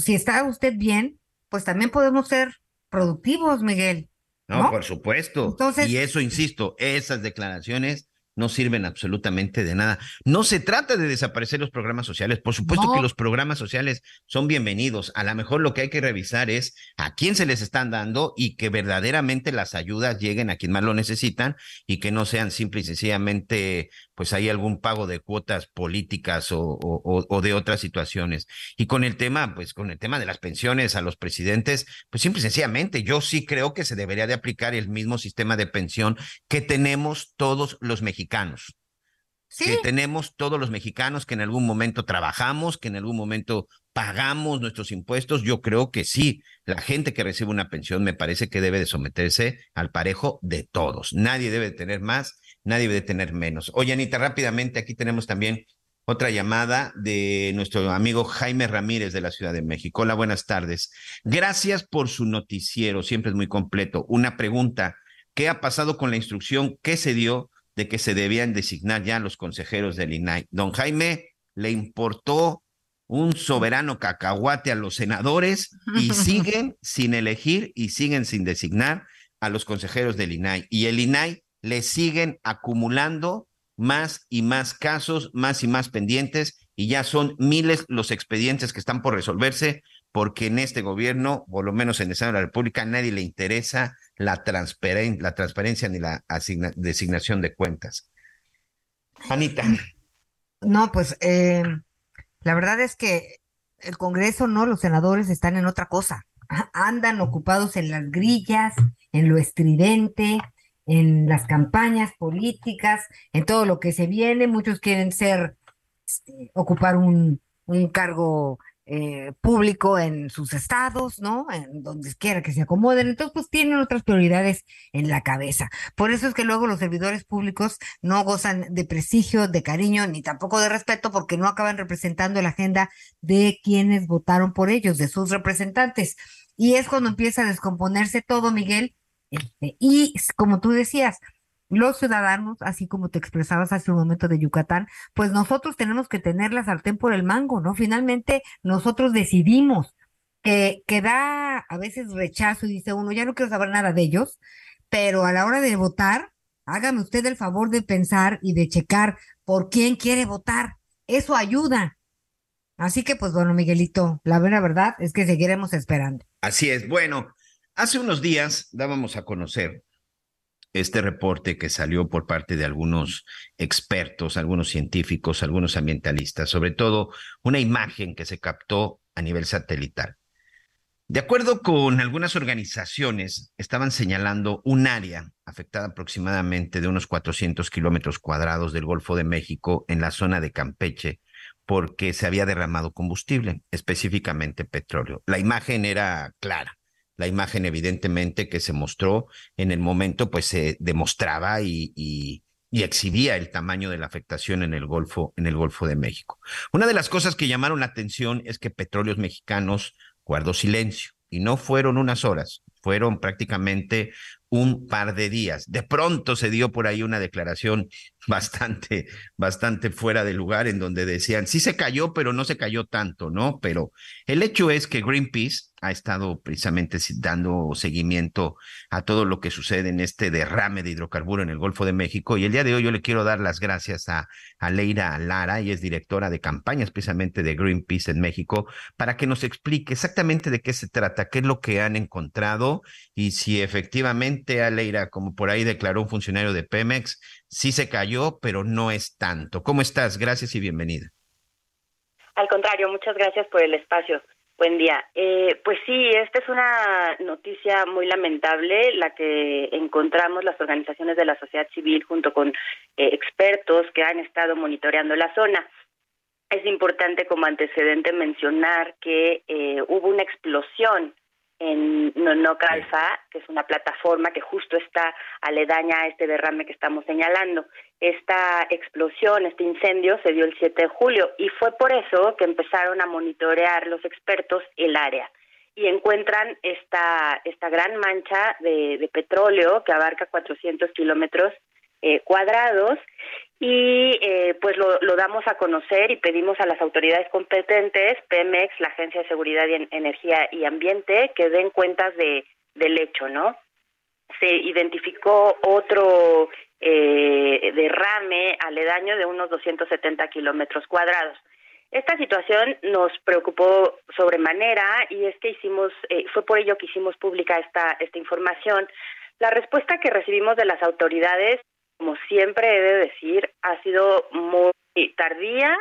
si está usted bien, pues también podemos ser productivos, Miguel. No, ¿no? por supuesto. Entonces- y eso, insisto, esas declaraciones no sirven absolutamente de nada. No se trata de desaparecer los programas sociales. Por supuesto No. que los programas sociales son bienvenidos. A lo mejor lo que hay que revisar es a quién se les están dando y que verdaderamente las ayudas lleguen a quien más lo necesitan y que no sean simple y sencillamente, pues hay algún pago de cuotas políticas o, o- o- o de otras situaciones. Y con el tema, pues con el tema de las pensiones a los presidentes, pues simple y sencillamente, yo sí creo que se debería de aplicar el mismo sistema de pensión que tenemos todos los mexicanos. Sí, Que tenemos todos los mexicanos que en algún momento trabajamos, que en algún momento pagamos nuestros impuestos. Yo creo que sí, la gente que recibe una pensión me parece que debe de someterse al parejo de todos. Nadie debe de tener más, nadie debe de tener menos. Oye, Anita, rápidamente, aquí tenemos también otra llamada de nuestro amigo Jaime Ramírez de la Ciudad de México. Hola, buenas tardes. Gracias por su noticiero, siempre es muy completo. Una pregunta, ¿qué ha pasado con la instrucción que se dio de que se debían designar ya los consejeros del INAI? Don Jaime, ¿le importó un soberano cacahuate a los senadores y (laughs) siguen sin elegir y siguen sin designar a los consejeros del INAI? Y el INAI le siguen acumulando más y más casos, más y más pendientes, y ya son miles los expedientes que están por resolverse, porque en este gobierno, por lo menos en el Senado de la República, a nadie le interesa la, transparen- la transparencia ni la designación de cuentas. Anita, no, pues eh, la verdad es que el Congreso, no, los senadores están en otra cosa. Andan ocupados en las grillas, en lo estridente, en las campañas políticas, en todo lo que se viene. Muchos quieren ser, este, ocupar un, un cargo eh, público en sus estados, ¿no? En donde quiera que se acomoden. Entonces, pues tienen otras prioridades en la cabeza. Por eso es que luego los servidores públicos no gozan de prestigio, de cariño, ni tampoco de respeto, porque no acaban representando la agenda de quienes votaron por ellos, de sus representantes. Y es cuando empieza a descomponerse todo, Miguel. Este, y como tú decías, los ciudadanos, así como te expresabas hace un momento de Yucatán, pues nosotros tenemos que tener la sartén por el mango, ¿no? Finalmente nosotros decidimos que, que da a veces rechazo y dice uno, ya no quiero saber nada de ellos, pero a la hora de votar, hágame usted el favor de pensar y de checar por quién quiere votar. Eso ayuda. Así que, pues bueno, Miguelito, la buena verdad es que seguiremos esperando. así es. Bueno, hace unos días dábamos a conocer este reporte que salió por parte de algunos expertos, algunos científicos, algunos ambientalistas, sobre todo una imagen que se captó a nivel satelital. De acuerdo con algunas organizaciones, estaban señalando un área afectada aproximadamente de unos 400 kilómetros cuadrados del Golfo de México en la zona de Campeche, porque se había derramado combustible, específicamente petróleo. La imagen era clara. La imagen evidentemente que se mostró en el momento, pues se demostraba y, y, y exhibía el tamaño de la afectación en el Golfo, en el Golfo de México. Una de las cosas que llamaron la atención es que Petróleos Mexicanos guardó silencio y no fueron unas horas, fueron prácticamente un par de días. De pronto se dio por ahí una declaración (laughs) bastante, bastante fuera de lugar en donde decían, sí se cayó, pero no se cayó tanto, ¿no? Pero el hecho es que Greenpeace ha estado precisamente dando seguimiento a todo lo que sucede en este derrame de hidrocarburo en el Golfo de México. Y el día de hoy yo le quiero dar las gracias a, a Leira Lara, y es directora de campañas precisamente de Greenpeace en México, para que nos explique exactamente de qué se trata, qué es lo que han encontrado y si efectivamente, Aleira, como por ahí declaró un funcionario de Pemex, sí se cayó, pero no es tanto. ¿Cómo estás? Gracias y bienvenida. Al contrario, muchas gracias por el espacio. Buen día. Eh, pues sí, esta es una noticia muy lamentable, la que encontramos las organizaciones de la sociedad civil junto con eh, expertos que han estado monitoreando la zona. Es importante como antecedente mencionar que eh, hubo una explosión en Alfa, que es una plataforma que justo está aledaña a este derrame que estamos señalando. Esta explosión, este incendio se dio el 7 de julio y fue por eso que empezaron a monitorear los expertos el área y encuentran esta, esta gran mancha de, de petróleo que abarca 400 kilómetros eh, cuadrados y eh, pues lo, lo, damos a conocer y pedimos a las autoridades competentes, Pemex, la Agencia de Seguridad y Energía y Ambiente, que den cuentas de, del hecho, ¿no? Se identificó otro eh, derrame aledaño de unos 270 kilómetros cuadrados. Esta situación nos preocupó sobremanera y es que hicimos, eh, fue por ello que hicimos pública esta, esta información. La respuesta que recibimos de las autoridades como siempre he de decir, ha sido muy tardía,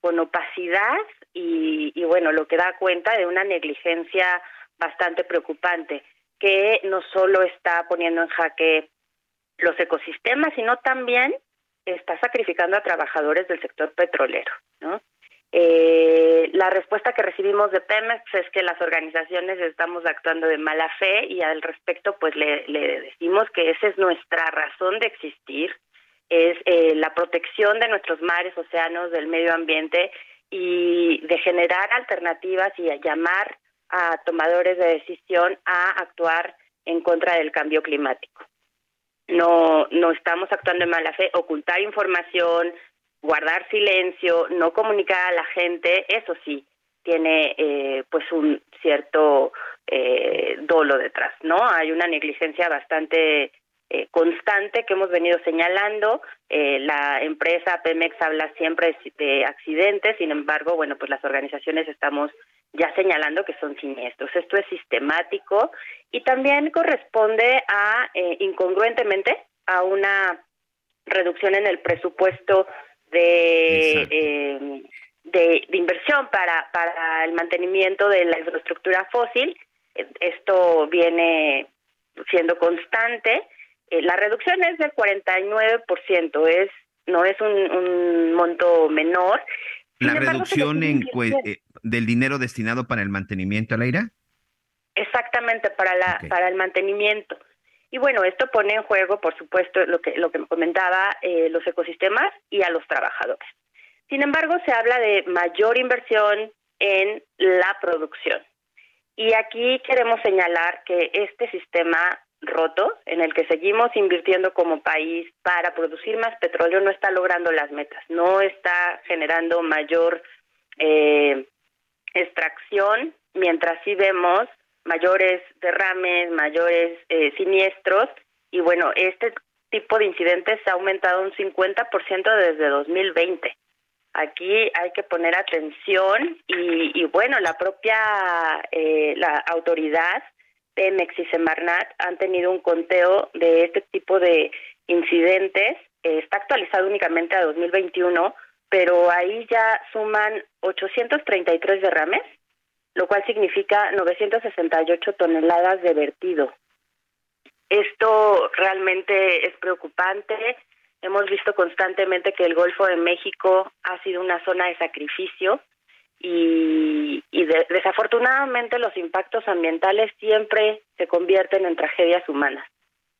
con opacidad y, y, bueno, lo que da cuenta de una negligencia bastante preocupante, que no solo está poniendo en jaque los ecosistemas, sino también está sacrificando a trabajadores del sector petrolero, ¿no? Eh, la respuesta que recibimos de Pemex es que las organizaciones estamos actuando de mala fe y al respecto pues le, decimos que esa es nuestra razón de existir, es eh, la protección de nuestros mares, océanos, del medio ambiente y de generar alternativas y a llamar a tomadores de decisión a actuar en contra del cambio climático. No, no estamos actuando de mala fe, ocultar información, guardar silencio, no comunicar a la gente, eso sí, tiene eh, pues un cierto eh, dolo detrás, ¿no? Hay una negligencia bastante eh, constante que hemos venido señalando. Eh, la empresa Pemex habla siempre de accidentes, sin embargo, bueno, pues las organizaciones estamos ya señalando que son siniestros. Esto es sistemático y también corresponde a, eh, incongruentemente, a una reducción en el presupuesto de, eh, de, de, inversión para, para el mantenimiento de la infraestructura fósil. Esto viene siendo constante. Eh, la reducción es del 49%, es no es un, un monto menor. ¿La embargo, reducción en, eh, del dinero destinado para el mantenimiento al aire? Exactamente, para, la, okay. para el mantenimiento. Y bueno, esto pone en juego, por supuesto, lo que, lo que comentaba, eh, los ecosistemas y a los trabajadores. Sin embargo, se habla de mayor inversión en la producción. Y aquí queremos señalar que este sistema roto, en el que seguimos invirtiendo como país para producir más petróleo, no está logrando las metas, no está generando mayor eh, extracción, mientras sí vemos mayores derrames, mayores eh, siniestros y bueno, este tipo de incidentes ha aumentado un 50% desde 2020. Aquí hay que poner atención y, y bueno, la propia eh, la autoridad Pemex y Semarnat han tenido un conteo de este tipo de incidentes. Eh, está actualizado únicamente a 2021, pero ahí ya suman 833 derrames lo cual significa 968 toneladas de vertido. Esto realmente es preocupante. Hemos visto constantemente que el Golfo de México ha sido una zona de sacrificio y, y de, desafortunadamente los impactos ambientales siempre se convierten en tragedias humanas.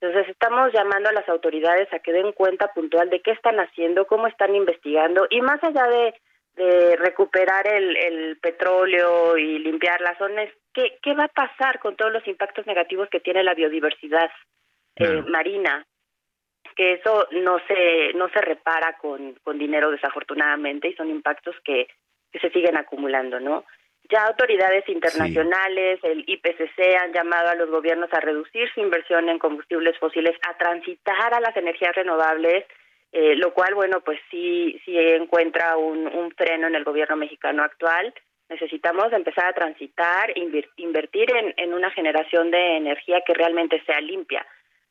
Entonces estamos llamando a las autoridades a que den cuenta puntual de qué están haciendo, cómo están investigando y más allá de de recuperar el, el, petróleo y limpiar las zonas, ¿qué, ¿qué va a pasar con todos los impactos negativos que tiene la biodiversidad claro. eh, marina? Que eso no se no se repara con, con dinero desafortunadamente y son impactos que, que se siguen acumulando, ¿no? Ya autoridades internacionales, sí. el IPCC han llamado a los gobiernos a reducir su inversión en combustibles fósiles, a transitar a las energías renovables, eh, lo cual, bueno, pues sí, sí encuentra un, un freno en el gobierno mexicano actual. Necesitamos empezar a transitar, invertir en, en una generación de energía que realmente sea limpia.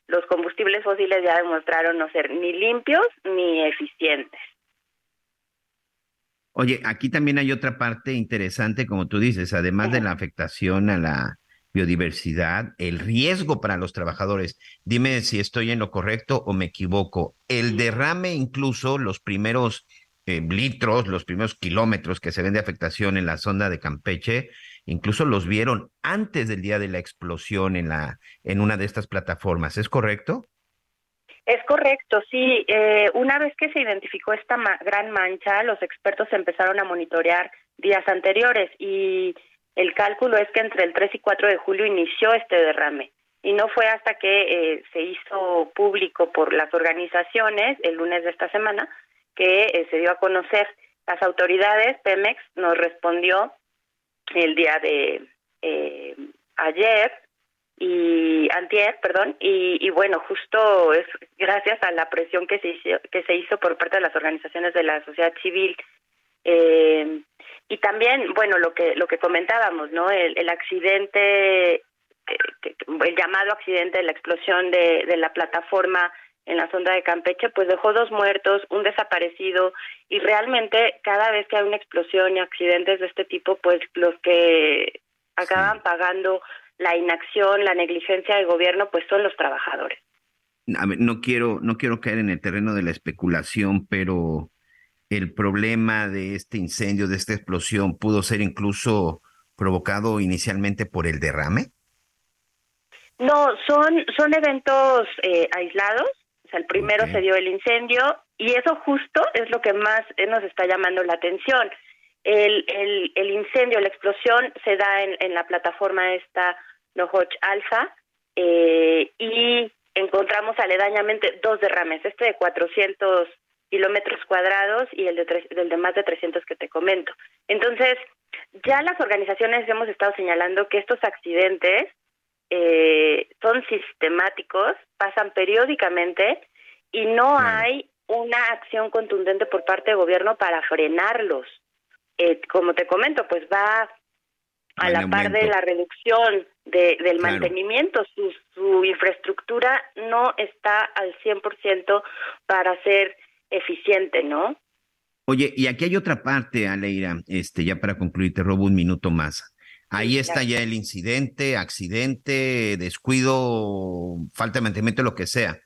Los combustibles fósiles ya demostraron no ser ni limpios ni eficientes. Oye, aquí también hay otra parte interesante, como tú dices, además de la afectación a la biodiversidad, el riesgo para los trabajadores. Dime si estoy en lo correcto o me equivoco. El derrame, incluso los primeros eh, litros, los primeros kilómetros que se ven de afectación en la zona de Campeche, incluso los vieron antes del día de la explosión en, la, en una de estas plataformas. ¿Es correcto? Es correcto, sí. Eh, una vez que se identificó esta ma- gran mancha, los expertos empezaron a monitorear días anteriores y el cálculo es que entre el 3 y 4 de julio inició este derrame. Y no fue hasta que eh, se hizo público por las organizaciones el lunes de esta semana que eh, se dio a conocer. Las autoridades, Pemex, nos respondió el día de eh, ayer y antier, perdón, y, y bueno, justo es gracias a la presión que se hizo, que se hizo por parte de las organizaciones de la sociedad civil eh, y también, bueno, lo que lo que comentábamos, ¿no? El, el accidente, el llamado accidente de la explosión de, de la plataforma en la sonda de Campeche, pues dejó dos muertos, un desaparecido y realmente cada vez que hay una explosión y accidentes de este tipo, pues los que acaban pagando la inacción, la negligencia del gobierno, pues son los trabajadores. A ver, no quiero, no quiero caer en el terreno de la especulación, pero el problema de este incendio, de esta explosión, pudo ser incluso provocado inicialmente por el derrame. No, son, son eventos eh, aislados. O sea, el primero se dio el incendio y eso justo es lo que más eh, nos está llamando la atención. El, el, el incendio, la explosión se da en, en la plataforma esta Nohoch Alpha eh, y encontramos aledañamente dos derrames, este de 400 kilómetros cuadrados y el de, tres- del de más de 300 que te comento. Entonces, ya las organizaciones hemos estado señalando que estos accidentes eh, son sistemáticos, pasan periódicamente y no hay una acción contundente por parte del gobierno para frenarlos. Eh, como te comento, pues va a la par de la reducción de, del Claro. mantenimiento. Su, su infraestructura no está al 100% para ser eficiente, ¿no? Oye, y aquí hay otra parte, Aleira, este, ya para concluir, te robo un minuto más. Ahí está ya el incidente, accidente, descuido, falta de mantenimiento, lo que sea.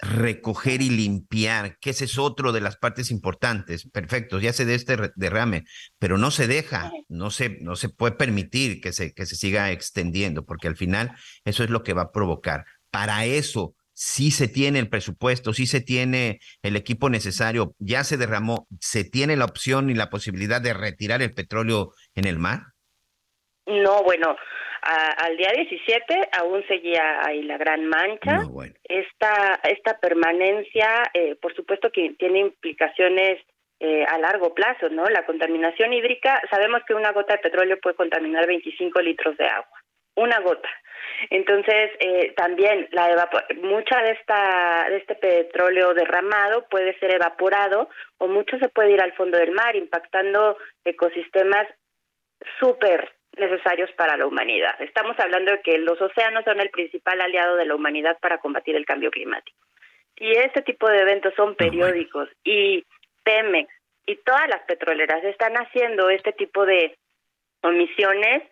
Recoger y limpiar, que ese es otro de las partes importantes. Perfecto, ya se de este derrame, pero no se deja, no se, no se puede permitir que se, que se siga extendiendo, porque al final eso es lo que va a provocar. Para eso sí se tiene el presupuesto, sí se tiene el equipo necesario, ya se derramó, se tiene la opción y la posibilidad de retirar el petróleo en el mar. No, bueno, a- al día 17 aún seguía ahí la gran mancha. No, bueno. Esta, esta permanencia, eh, por supuesto que tiene implicaciones eh, a largo plazo, ¿no? La contaminación hídrica, sabemos que una gota de petróleo puede contaminar 25 litros de agua, una gota. Entonces, eh, también la mucha de esta de este petróleo derramado puede ser evaporado o mucho se puede ir al fondo del mar, impactando ecosistemas súper necesarios para la humanidad. Estamos hablando de que los océanos son el principal aliado de la humanidad para combatir el cambio climático. Y este tipo de eventos son periódicos y Pemex y todas las petroleras están haciendo este tipo de omisiones,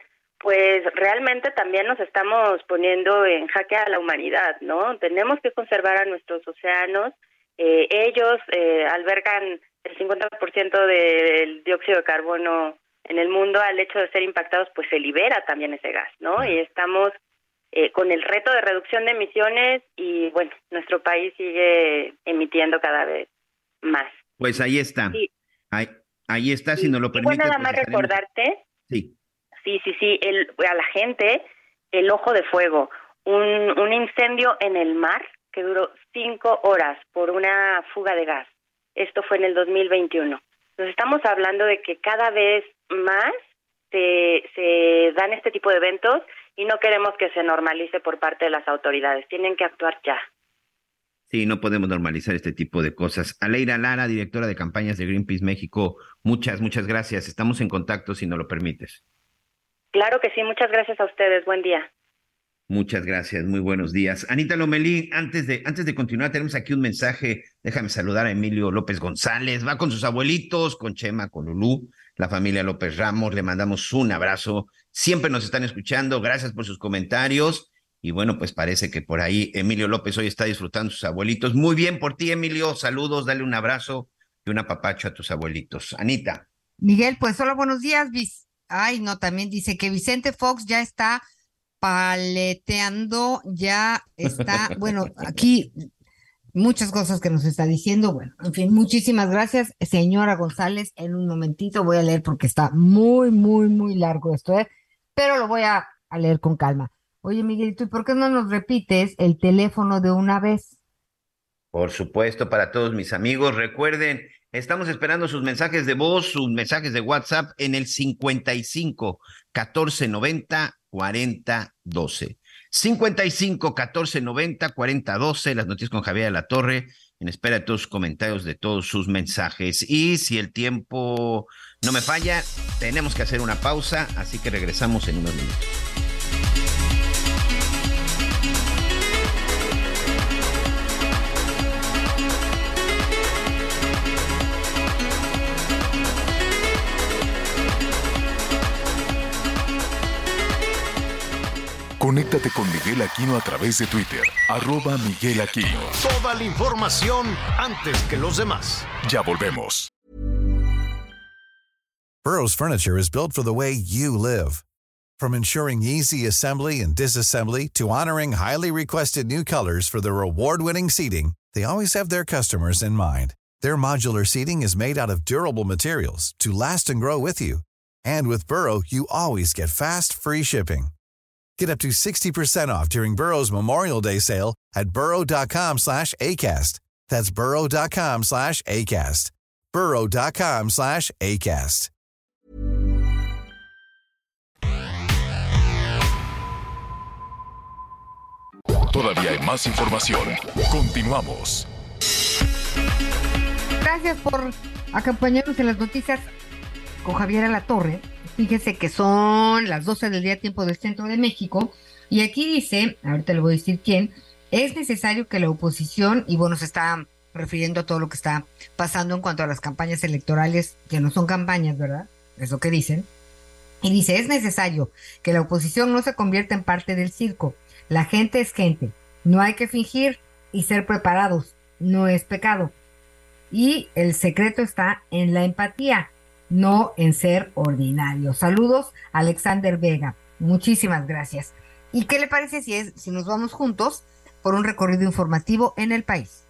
pues realmente también nos estamos poniendo en jaque a la humanidad, ¿no? Tenemos que conservar a nuestros océanos. Eh, ellos eh, albergan el 50% del dióxido de carbono en el mundo. Al hecho de ser impactados, pues se libera también ese gas, ¿no? Y estamos eh, con el reto de reducción de emisiones y, bueno, nuestro país sigue emitiendo cada vez más. Pues ahí está. Sí. Ahí, ahí está, si nos lo Y permite. bueno, nada pues más recordarte Sí. Sí, sí, sí, el, a la gente, el ojo de fuego, un, un incendio en el mar que duró cinco horas por una fuga de gas. Esto fue en el 2021. Entonces estamos hablando de que cada vez más se, se dan este tipo de eventos y no queremos que se normalice por parte de las autoridades. Tienen que actuar ya. Sí, no podemos normalizar este tipo de cosas. Aleira Lara, directora de campañas de Greenpeace México, muchas, muchas gracias. Estamos en contacto si nos lo permites. Claro que sí, muchas gracias a ustedes. Buen día. Muchas gracias, muy buenos días. Anita Lomelí, antes de, antes de continuar, tenemos aquí un mensaje. Déjame saludar a Emilio López González. Va con sus abuelitos, con Chema, con Lulú, la familia López Ramos. Le mandamos un abrazo. Siempre nos están escuchando. Gracias por sus comentarios. Y bueno, pues parece que por ahí Emilio López hoy está disfrutando sus abuelitos. Muy bien por ti, Emilio. Saludos, dale un abrazo. y un apapacho a tus abuelitos. Anita. Miguel, pues hola, buenos días. Vic- Ay, no, también dice que Vicente Fox ya está paleteando, ya está, (laughs) bueno, aquí muchas cosas que nos está diciendo. Bueno, en fin, muchísimas gracias, señora González. En un momentito voy a leer porque está muy, muy, muy largo esto, ¿eh? Pero lo voy a, a leer con calma. Oye, Miguelito, ¿y por qué no nos repites el teléfono de una vez? Por supuesto, para todos mis amigos, recuerden, estamos esperando sus mensajes de voz, sus mensajes de WhatsApp en el 55 14 90 40 12. 55 14 90 40 12, las noticias con Javier de la Torre, en espera de todos sus comentarios, de todos sus mensajes. Y si el tiempo no me falla, tenemos que hacer una pausa, así que regresamos en unos minutos. Conéctate con Miguel Aquino a través de Twitter, arroba Miguel Aquino. Toda la información antes que los demás. Ya volvemos. Burrow's furniture is built for the way you live. From ensuring easy assembly and disassembly to honoring highly requested new colors for their award-winning seating, they always have their customers in mind. Their modular seating is made out of durable materials to last and grow with you. And with Burrow, you always get fast, free shipping. Get up to 60% off during Burrow's Memorial Day sale at burrow.com slash ACAST. That's burrow.com slash ACAST. burrow.com slash ACAST. Todavía hay más información. Continuamos. Gracias por acompañarnos en las noticias con Javier Alatorre. Fíjese que son las 12 del día tiempo del centro de México y aquí dice, ahorita le voy a decir quién, es necesario que la oposición, y bueno, se está refiriendo a todo lo que está pasando en cuanto a las campañas electorales, que no son campañas, ¿verdad? Es lo que dicen. Y dice, es necesario que la oposición no se convierta en parte del circo. La gente es gente. No hay que fingir y ser preparados. No es pecado. Y el secreto está en la empatía, no en ser ordinario. Saludos, Alexander Vega. Muchísimas gracias. ¿Y qué le parece si es si nos vamos juntos por un recorrido informativo en el país?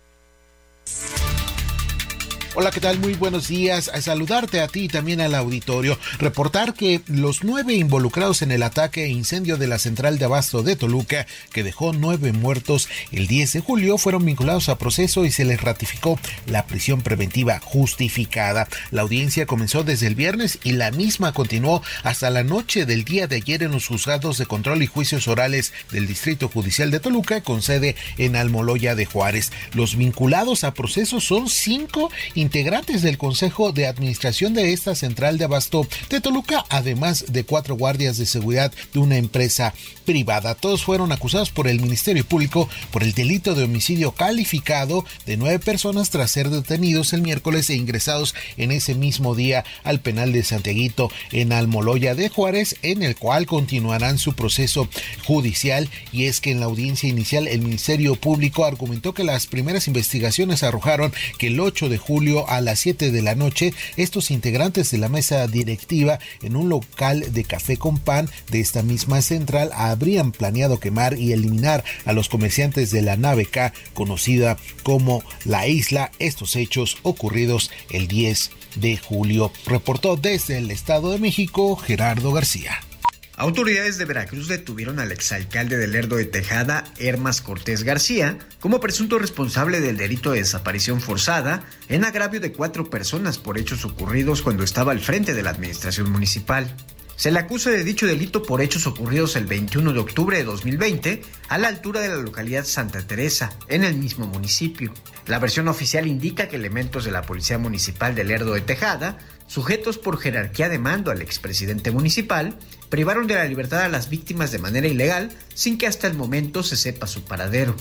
Hola, ¿qué tal? Muy buenos días. A saludarte a ti y también al auditorio. Reportar que los nueve involucrados en el ataque e incendio de la central de abasto de Toluca, que dejó nueve muertos el 10 de julio, fueron vinculados a proceso y se les ratificó la prisión preventiva justificada. La audiencia comenzó desde el viernes y la misma continuó hasta la noche del día de ayer en los juzgados de control y juicios orales del Distrito Judicial de Toluca, con sede en Almoloya de Juárez. Los vinculados a proceso son cinco integrantes del Consejo de Administración de esta central de abasto de Toluca, además de cuatro guardias de seguridad de una empresa privada. Todos fueron acusados por el Ministerio Público por el delito de homicidio calificado de nueve personas tras ser detenidos el miércoles e ingresados en ese mismo día al penal de Santiaguito en Almoloya de Juárez, en el cual continuarán su proceso judicial. Y es que en la audiencia inicial el Ministerio Público argumentó que las primeras investigaciones arrojaron que el 8 de julio a las 7 de la noche, estos integrantes de la mesa directiva en un local de café con pan de esta misma central habrían planeado quemar y eliminar a los comerciantes de la nave K, conocida como La Isla, estos hechos ocurridos el 10 de julio. Reportó desde el Estado de México Gerardo García. Autoridades de Veracruz detuvieron al exalcalde de Lerdo de Tejada, Hermas Cortés García, como presunto responsable del delito de desaparición forzada en agravio de cuatro personas por hechos ocurridos cuando estaba al frente de la administración municipal. Se le acusa de dicho delito por hechos ocurridos el 21 de octubre de 2020 a la altura de la localidad Santa Teresa, en el mismo municipio. La versión oficial indica que elementos de la Policía Municipal de Lerdo de Tejada, sujetos por jerarquía de mando al expresidente municipal, privaron de la libertad a las víctimas de manera ilegal sin que hasta el momento se sepa su paradero.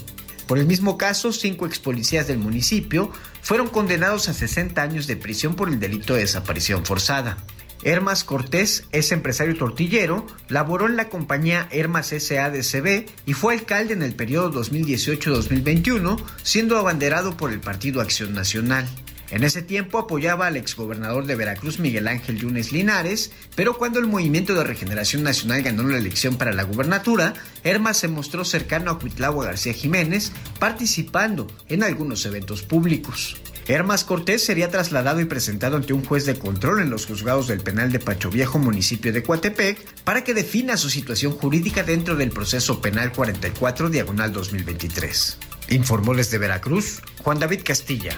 Por el mismo caso, cinco expolicías del municipio fueron condenados a 60 años de prisión por el delito de desaparición forzada. Hermas Cortés es empresario tortillero, laboró en la compañía Hermas SADCB y fue alcalde en el periodo 2018-2021, siendo abanderado por el Partido Acción Nacional. En ese tiempo apoyaba al exgobernador de Veracruz Miguel Ángel Yunes Linares, pero cuando el Movimiento de Regeneración Nacional ganó la elección para la gubernatura, Hermas se mostró cercano a Cuitlagua García Jiménez, participando en algunos eventos públicos. Hermas Cortés sería trasladado y presentado ante un juez de control en los juzgados del penal de Pacho Viejo, municipio de Coatepec, para que defina su situación jurídica dentro del proceso penal 44 diagonal 2023. Informó desde Veracruz Juan David Castilla.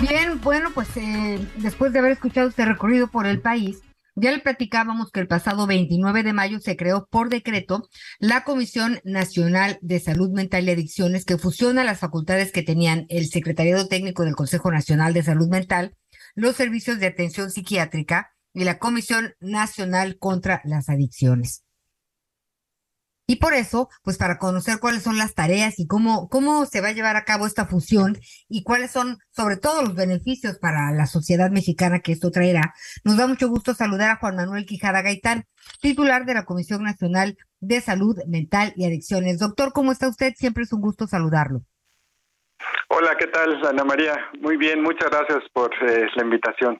Bien, bueno, pues eh, después de haber escuchado este recorrido por el país, ya le platicábamos que el pasado 29 de mayo se creó por decreto la Comisión Nacional de Salud Mental y Adicciones que fusiona las facultades que tenían el Secretariado Técnico del Consejo Nacional de Salud Mental, los servicios de atención psiquiátrica y la Comisión Nacional contra las Adicciones. Y por eso, pues para conocer cuáles son las tareas y cómo, cómo se va a llevar a cabo esta fusión y cuáles son sobre todo los beneficios para la sociedad mexicana que esto traerá, nos da mucho gusto saludar a Juan Manuel Quijada Gaitán, titular de la Comisión Nacional de Salud Mental y Adicciones. Doctor, ¿cómo está usted? Siempre es un gusto saludarlo. Hola, ¿qué tal, Ana María? Muy bien, muchas gracias por eh, la invitación.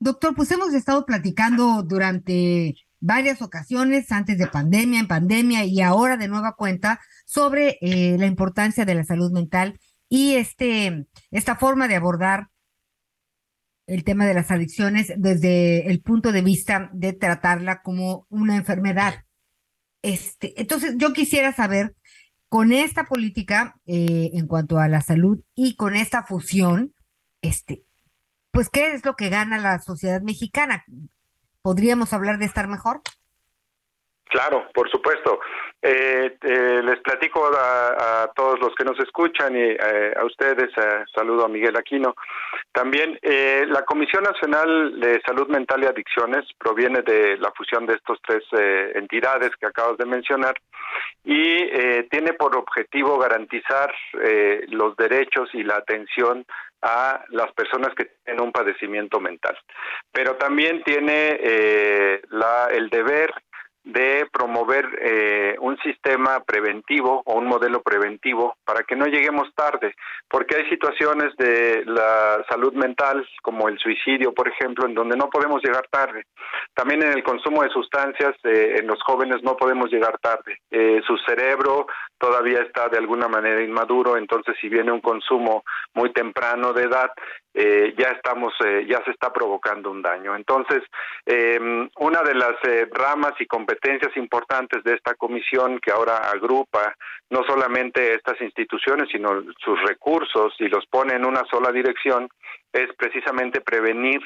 Doctor, pues hemos estado platicando durante varias ocasiones antes de pandemia, en pandemia y ahora de nueva cuenta sobre eh, la importancia de la salud mental y este, esta forma de abordar el tema de las adicciones desde el punto de vista de tratarla como una enfermedad. Este, entonces, yo quisiera saber, con esta política eh, en cuanto a la salud y con esta fusión, este, pues, ¿qué es lo que gana la sociedad mexicana? ¿Podríamos hablar de estar mejor? Claro, por supuesto. Eh, eh, les platico a, a, todos los que nos escuchan y eh, a ustedes, saludo a Miguel Aquino. También la Comisión Nacional de Salud Mental y Adicciones proviene de la fusión de estos tres entidades que acabas de mencionar y tiene por objetivo garantizar los derechos y la atención a las personas que tienen un padecimiento mental. Pero también tiene eh, la, el deber de promover eh, un sistema preventivo o un modelo preventivo para que no lleguemos tarde, porque hay situaciones de la salud mental, como el suicidio, por ejemplo, en donde no podemos llegar tarde. También en el consumo de sustancias, eh, en los jóvenes no podemos llegar tarde. Eh, su cerebro todavía está de alguna manera inmaduro, entonces si viene un consumo muy temprano de edad, eh, ya estamos, eh, ya se está provocando un daño. Entonces, eh, una de las ramas y competencias importantes de esta comisión que ahora agrupa no solamente estas instituciones, sino sus recursos y los pone en una sola dirección, es precisamente prevenir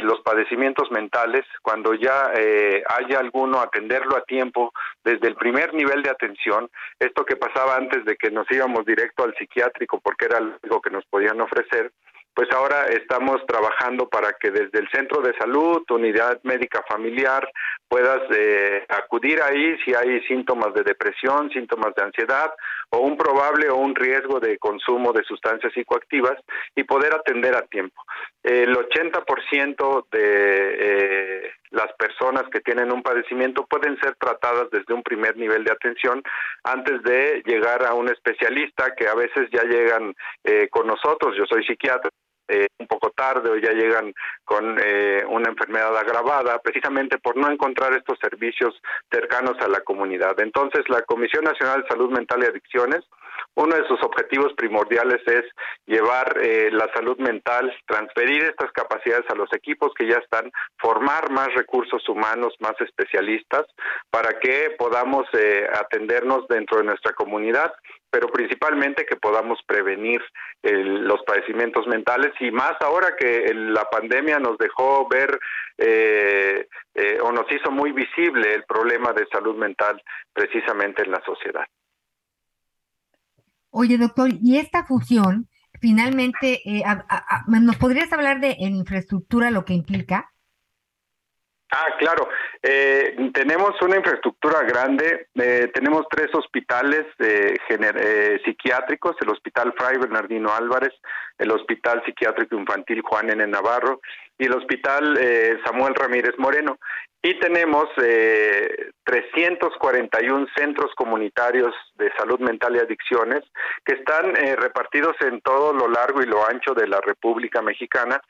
los padecimientos mentales, cuando ya eh, haya alguno, atenderlo a tiempo desde el primer nivel de atención, esto que pasaba antes de que nos íbamos directo al psiquiátrico porque era algo que nos podían ofrecer, pues ahora estamos trabajando para que desde el centro de salud, unidad médica familiar, puedas eh, acudir ahí si hay síntomas de depresión, síntomas de ansiedad o un probable o un riesgo de consumo de sustancias psicoactivas y poder atender a tiempo. El 80% de eh, las personas que tienen un padecimiento pueden ser tratadas desde un primer nivel de atención antes de llegar a un especialista que a veces ya llegan eh, con nosotros. Yo soy psiquiatra eh, un poco tarde o ya llegan con eh, una enfermedad agravada, precisamente por no encontrar estos servicios cercanos a la comunidad. Entonces, la Comisión Nacional de Salud Mental y Adicciones, uno de sus objetivos primordiales es llevar eh, la salud mental, transferir estas capacidades a los equipos que ya están, formar más recursos humanos, más especialistas, para que podamos eh, atendernos dentro de nuestra comunidad pero principalmente que podamos prevenir el, los padecimientos mentales y más ahora que la pandemia nos dejó ver eh, eh, o nos hizo muy visible el problema de salud mental precisamente en la sociedad. Oye, doctor, ¿y esta fusión finalmente, eh, ¿nos podrías hablar de en infraestructura lo que implica? Ah, claro. Eh, tenemos una infraestructura grande. eh, tenemos tres hospitales eh, eh, psiquiátricos: el Hospital Fray Bernardino Álvarez, el Hospital Psiquiátrico Infantil Juan N. Navarro y el Hospital eh, Samuel Ramírez Moreno. Y tenemos eh, 341 centros comunitarios de salud mental y adicciones que están eh, repartidos en todo lo largo y lo ancho de la República Mexicana,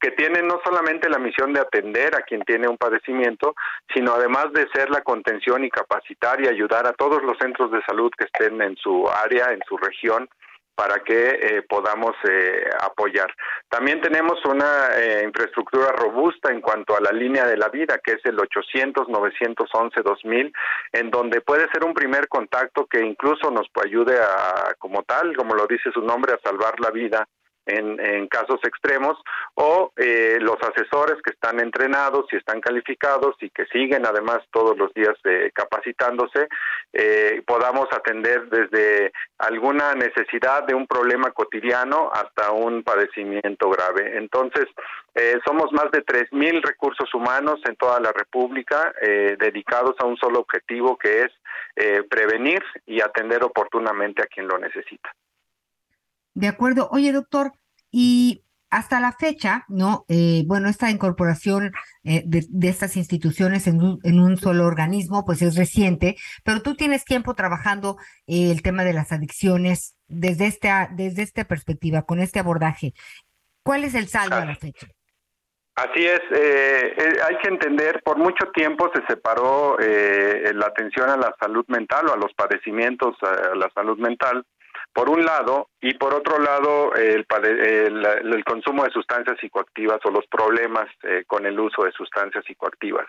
que tienen no solamente la misión de atender a quien tiene un padecimiento, sino además de ser la contención y capacitar y ayudar a todos los centros de salud que estén en su área, en su región, para que eh, podamos eh, apoyar. También tenemos una eh, infraestructura robusta en cuanto a la línea de la vida, que es el 800-911-2000, en donde puede ser un primer contacto que incluso nos ayude a, como tal, como lo dice su nombre, a salvar la vida en, casos extremos, o eh, los asesores que están entrenados y están calificados y que siguen además todos los días eh, capacitándose, eh, podamos atender desde alguna necesidad de un problema cotidiano hasta un padecimiento grave. Entonces, eh, somos más de 3.000 recursos humanos en toda la República eh, dedicados a un solo objetivo que es prevenir y atender oportunamente a quien lo necesita. De acuerdo. Oye, doctor, y hasta la fecha, ¿no? Eh, bueno, esta incorporación eh, de, de estas instituciones en un, en un solo organismo, pues es reciente, pero tú tienes tiempo trabajando eh, el tema de las adicciones desde esta, desde esta perspectiva, con este abordaje. ¿Cuál es el saldo a la fecha? Así es, eh, eh, hay que entender, por mucho tiempo se separó eh, la atención a la salud mental o a los padecimientos a la salud mental, por un lado, y por otro lado, el, consumo de sustancias psicoactivas o los problemas eh, con el uso de sustancias psicoactivas.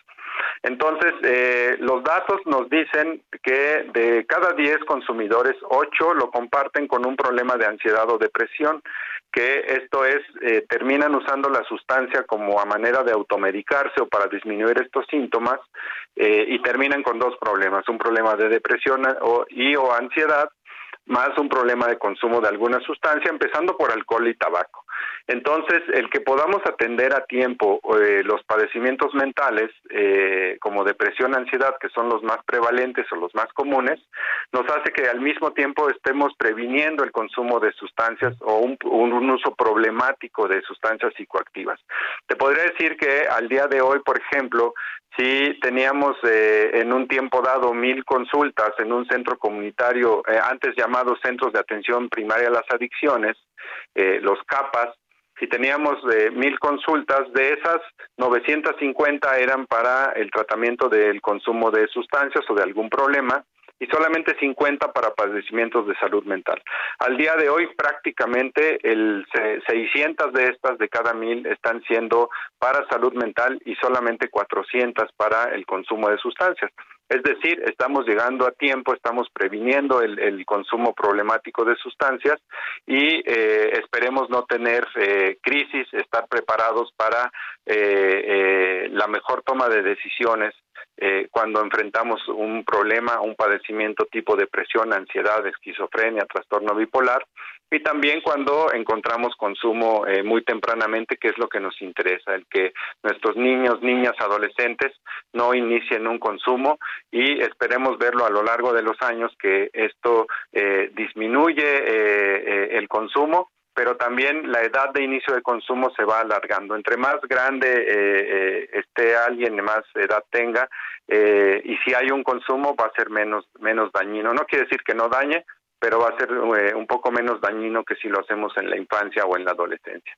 Entonces, eh, los datos nos dicen que de cada 10 consumidores, 8 lo comparten con un problema de ansiedad o depresión, que esto es, eh, terminan usando la sustancia como a manera de automedicarse o para disminuir estos síntomas eh, y terminan con dos problemas, un problema de depresión y o ansiedad más un problema de consumo de alguna sustancia, empezando por alcohol y tabaco. Entonces, el que podamos atender a tiempo eh, los padecimientos mentales, eh, como depresión, ansiedad, que son los más prevalentes o los más comunes, nos hace que al mismo tiempo estemos previniendo el consumo de sustancias o un, uso problemático de sustancias psicoactivas. Te podría decir que al día de hoy, por ejemplo, si teníamos eh, en un tiempo dado mil consultas en un centro comunitario, eh, antes llamados Centros de Atención Primaria a las Adicciones, eh, los CAPAS, si teníamos eh, mil consultas, de esas 950 eran para el tratamiento del consumo de sustancias o de algún problema y solamente 50 para padecimientos de salud mental. Al día de hoy prácticamente el se- 600 de estas de cada mil están siendo para salud mental y solamente 400 para el consumo de sustancias. Es decir, estamos llegando a tiempo, estamos previniendo el, el consumo problemático de sustancias y eh, esperemos no tener eh, crisis, estar preparados para eh, eh, la mejor toma de decisiones eh, cuando enfrentamos un problema, un padecimiento tipo depresión, ansiedad, esquizofrenia, trastorno bipolar, y también cuando encontramos consumo eh, muy tempranamente, que es lo que nos interesa, el que nuestros niños, niñas, adolescentes no inicien un consumo y esperemos verlo a lo largo de los años que esto eh, disminuye eh, eh, el consumo pero también la edad de inicio de consumo se va alargando. Entre más grande eh, eh, esté alguien, más edad tenga, eh, y si hay un consumo va a ser menos, menos dañino. No quiere decir que no dañe, pero va a ser eh, un poco menos dañino que si lo hacemos en la infancia o en la adolescencia.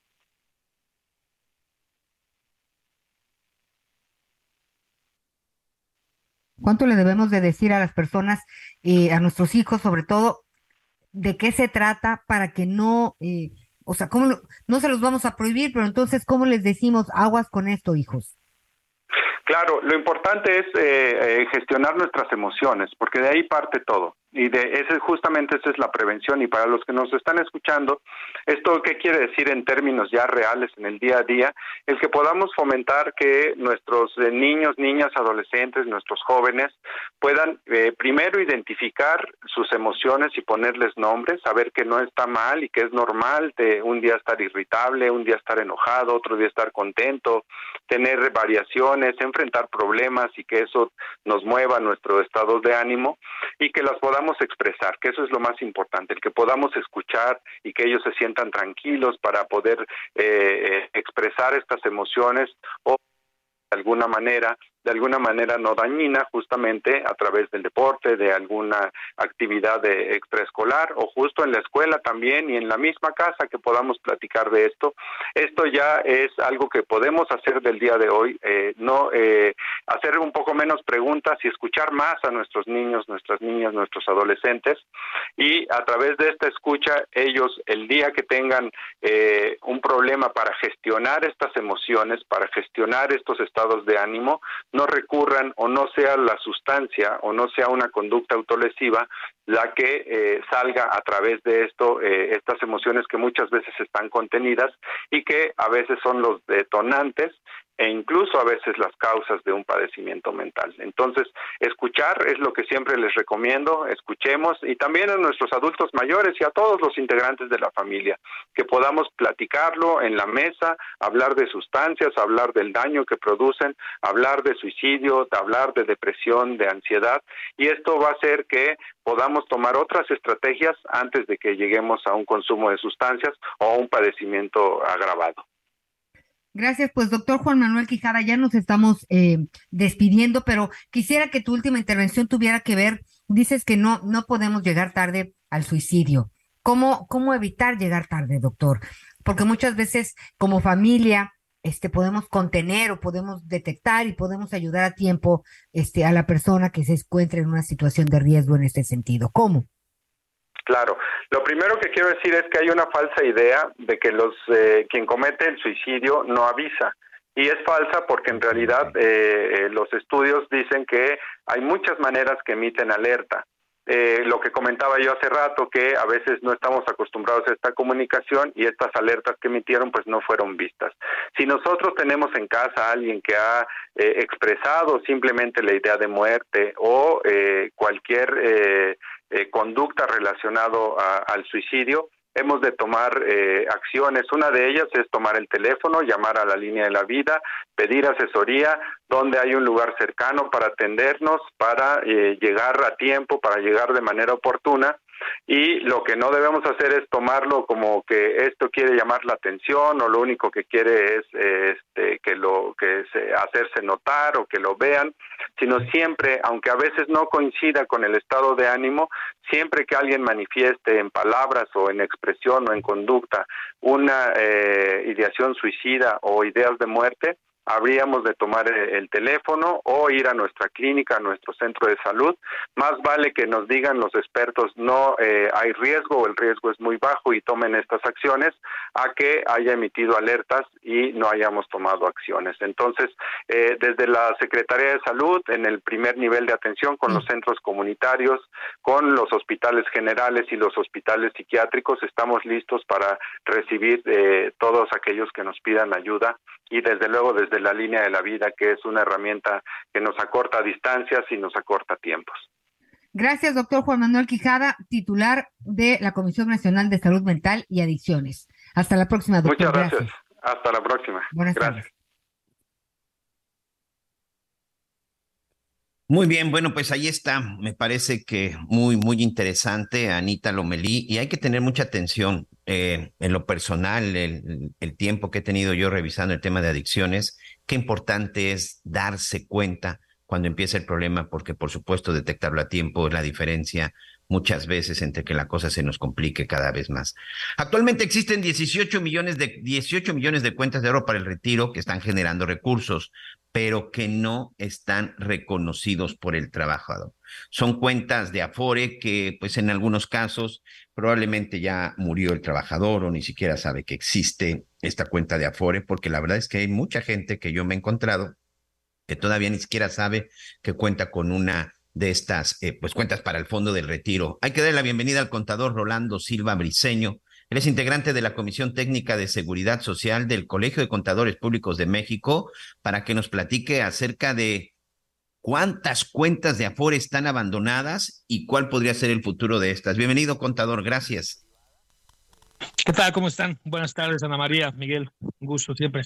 ¿Cuánto le debemos de decir a las personas, a nuestros hijos sobre todo, de qué se trata para que no, eh, o sea, cómo lo- no se los vamos a prohibir, pero entonces, ¿cómo les decimos aguas con esto, hijos? Claro, lo importante es eh, eh, gestionar nuestras emociones, porque de ahí parte todo. Y de ese justamente esa es la prevención. Y para los que nos están escuchando, esto qué quiere decir en términos ya reales en el día a día, es que podamos fomentar que nuestros eh, niños, niñas, adolescentes, nuestros jóvenes puedan eh, primero identificar sus emociones y ponerles nombres, saber que no está mal y que es normal de un día estar irritable, un día estar enojado, otro día estar contento, tener variaciones, enfrentar problemas y que eso nos mueva nuestro estado de ánimo y que las podamos expresar, que eso es lo más importante, el que podamos escuchar y que ellos se sientan tranquilos para poder eh, eh, expresar estas emociones o de alguna manera de alguna manera no dañina justamente a través del deporte, de alguna actividad de extraescolar o justo en la escuela también y en la misma casa que podamos platicar de esto. Esto ya es algo que podemos hacer del día de hoy, eh, no eh, hacer un poco menos preguntas y escuchar más a nuestros niños, nuestras niñas, nuestros adolescentes y a través de esta escucha ellos el día que tengan eh, un problema para gestionar estas emociones, para gestionar estos estados de ánimo, no recurran o no sea la sustancia o no sea una conducta autolesiva la que eh, salga a través de esto, eh, estas emociones que muchas veces están contenidas y que a veces son los detonantes e incluso a veces las causas de un padecimiento mental. Entonces, escuchar es lo que siempre les recomiendo, escuchemos y también a nuestros adultos mayores y a todos los integrantes de la familia, que podamos platicarlo en la mesa, hablar de sustancias, hablar del daño que producen, hablar de suicidio, hablar de depresión, de ansiedad, y esto va a hacer que podamos tomar otras estrategias antes de que lleguemos a un consumo de sustancias o a un padecimiento agravado. Gracias, pues doctor Juan Manuel Quijada, ya nos estamos eh, despidiendo, pero quisiera que tu última intervención tuviera que ver, dices que no, no podemos llegar tarde al suicidio. ¿Cómo, cómo evitar llegar tarde, doctor? Porque muchas veces como familia este, podemos contener o podemos detectar y podemos ayudar a tiempo este, a la persona que se encuentre en una situación de riesgo en este sentido. ¿Cómo? Claro, lo primero que quiero decir es que hay una falsa idea de que los eh, quien comete el suicidio no avisa y es falsa porque en realidad eh, eh, los estudios dicen que hay muchas maneras que emiten alerta. Eh, lo que comentaba yo hace rato, que a veces no estamos acostumbrados a esta comunicación y estas alertas que emitieron pues no fueron vistas. Si nosotros tenemos en casa a alguien que ha eh, expresado simplemente la idea de muerte o eh, cualquier eh, eh, conducta relacionado a- al suicidio, hemos de tomar eh, acciones. Una de ellas es tomar el teléfono, llamar a la línea de la vida, pedir asesoría, donde hay un lugar cercano para atendernos, para eh, llegar a tiempo, para llegar de manera oportuna. Y lo que no debemos hacer es tomarlo como que esto quiere llamar la atención o lo único que quiere es este, que lo que se, hacerse notar o que lo vean, sino siempre, aunque a veces no coincida con el estado de ánimo, siempre que alguien manifieste en palabras o en expresión o en conducta una eh, ideación suicida o ideas de muerte, habríamos de tomar eh, el teléfono o ir a nuestra clínica, a nuestro centro de salud. Más vale que nos digan los expertos no eh, hay riesgo o el riesgo es muy bajo y tomen estas acciones a que haya emitido alertas y no hayamos tomado acciones. Entonces, eh, desde la Secretaría de Salud, en el primer nivel de atención con los centros comunitarios, con los hospitales generales y los hospitales psiquiátricos, estamos listos para recibir eh, todos aquellos que nos pidan ayuda y desde luego desde la línea de la vida, que es una herramienta que nos acorta distancias y nos acorta tiempos. Gracias, doctor Juan Manuel Quijada, titular de la Comisión Nacional de Salud Mental y Adicciones. Hasta la próxima, doctor. Muchas gracias. Hasta la próxima. Buenas gracias. Muy bien, bueno, pues ahí está. Me parece que muy, muy interesante, Anita Lomelí, y hay que tener mucha atención eh, en lo personal, el, el tiempo que he tenido yo revisando el tema de adicciones, qué importante es darse cuenta cuando empieza el problema, porque por supuesto detectarlo a tiempo es la diferencia muchas veces entre que la cosa se nos complique cada vez más. Actualmente existen 18 millones de 18 millones de cuentas de oro para el retiro que están generando recursos, pero que no están reconocidos por el trabajador. Son cuentas de Afore que, pues en algunos casos, probablemente ya murió el trabajador o ni siquiera sabe que existe esta cuenta de Afore, porque la verdad es que hay mucha gente que yo me he encontrado que todavía ni siquiera sabe que cuenta con una de estas eh, pues cuentas para el fondo del retiro. Hay que darle la bienvenida al contador Rolando Silva Briceño. Él es integrante de la Comisión Técnica de Seguridad Social del Colegio de Contadores Públicos de México para que nos platique acerca de cuántas cuentas de Afore están abandonadas y cuál podría ser el futuro de estas. Bienvenido, contador. Gracias. ¿Qué tal? ¿Cómo están? Buenas tardes, Ana María, Miguel. Un gusto siempre.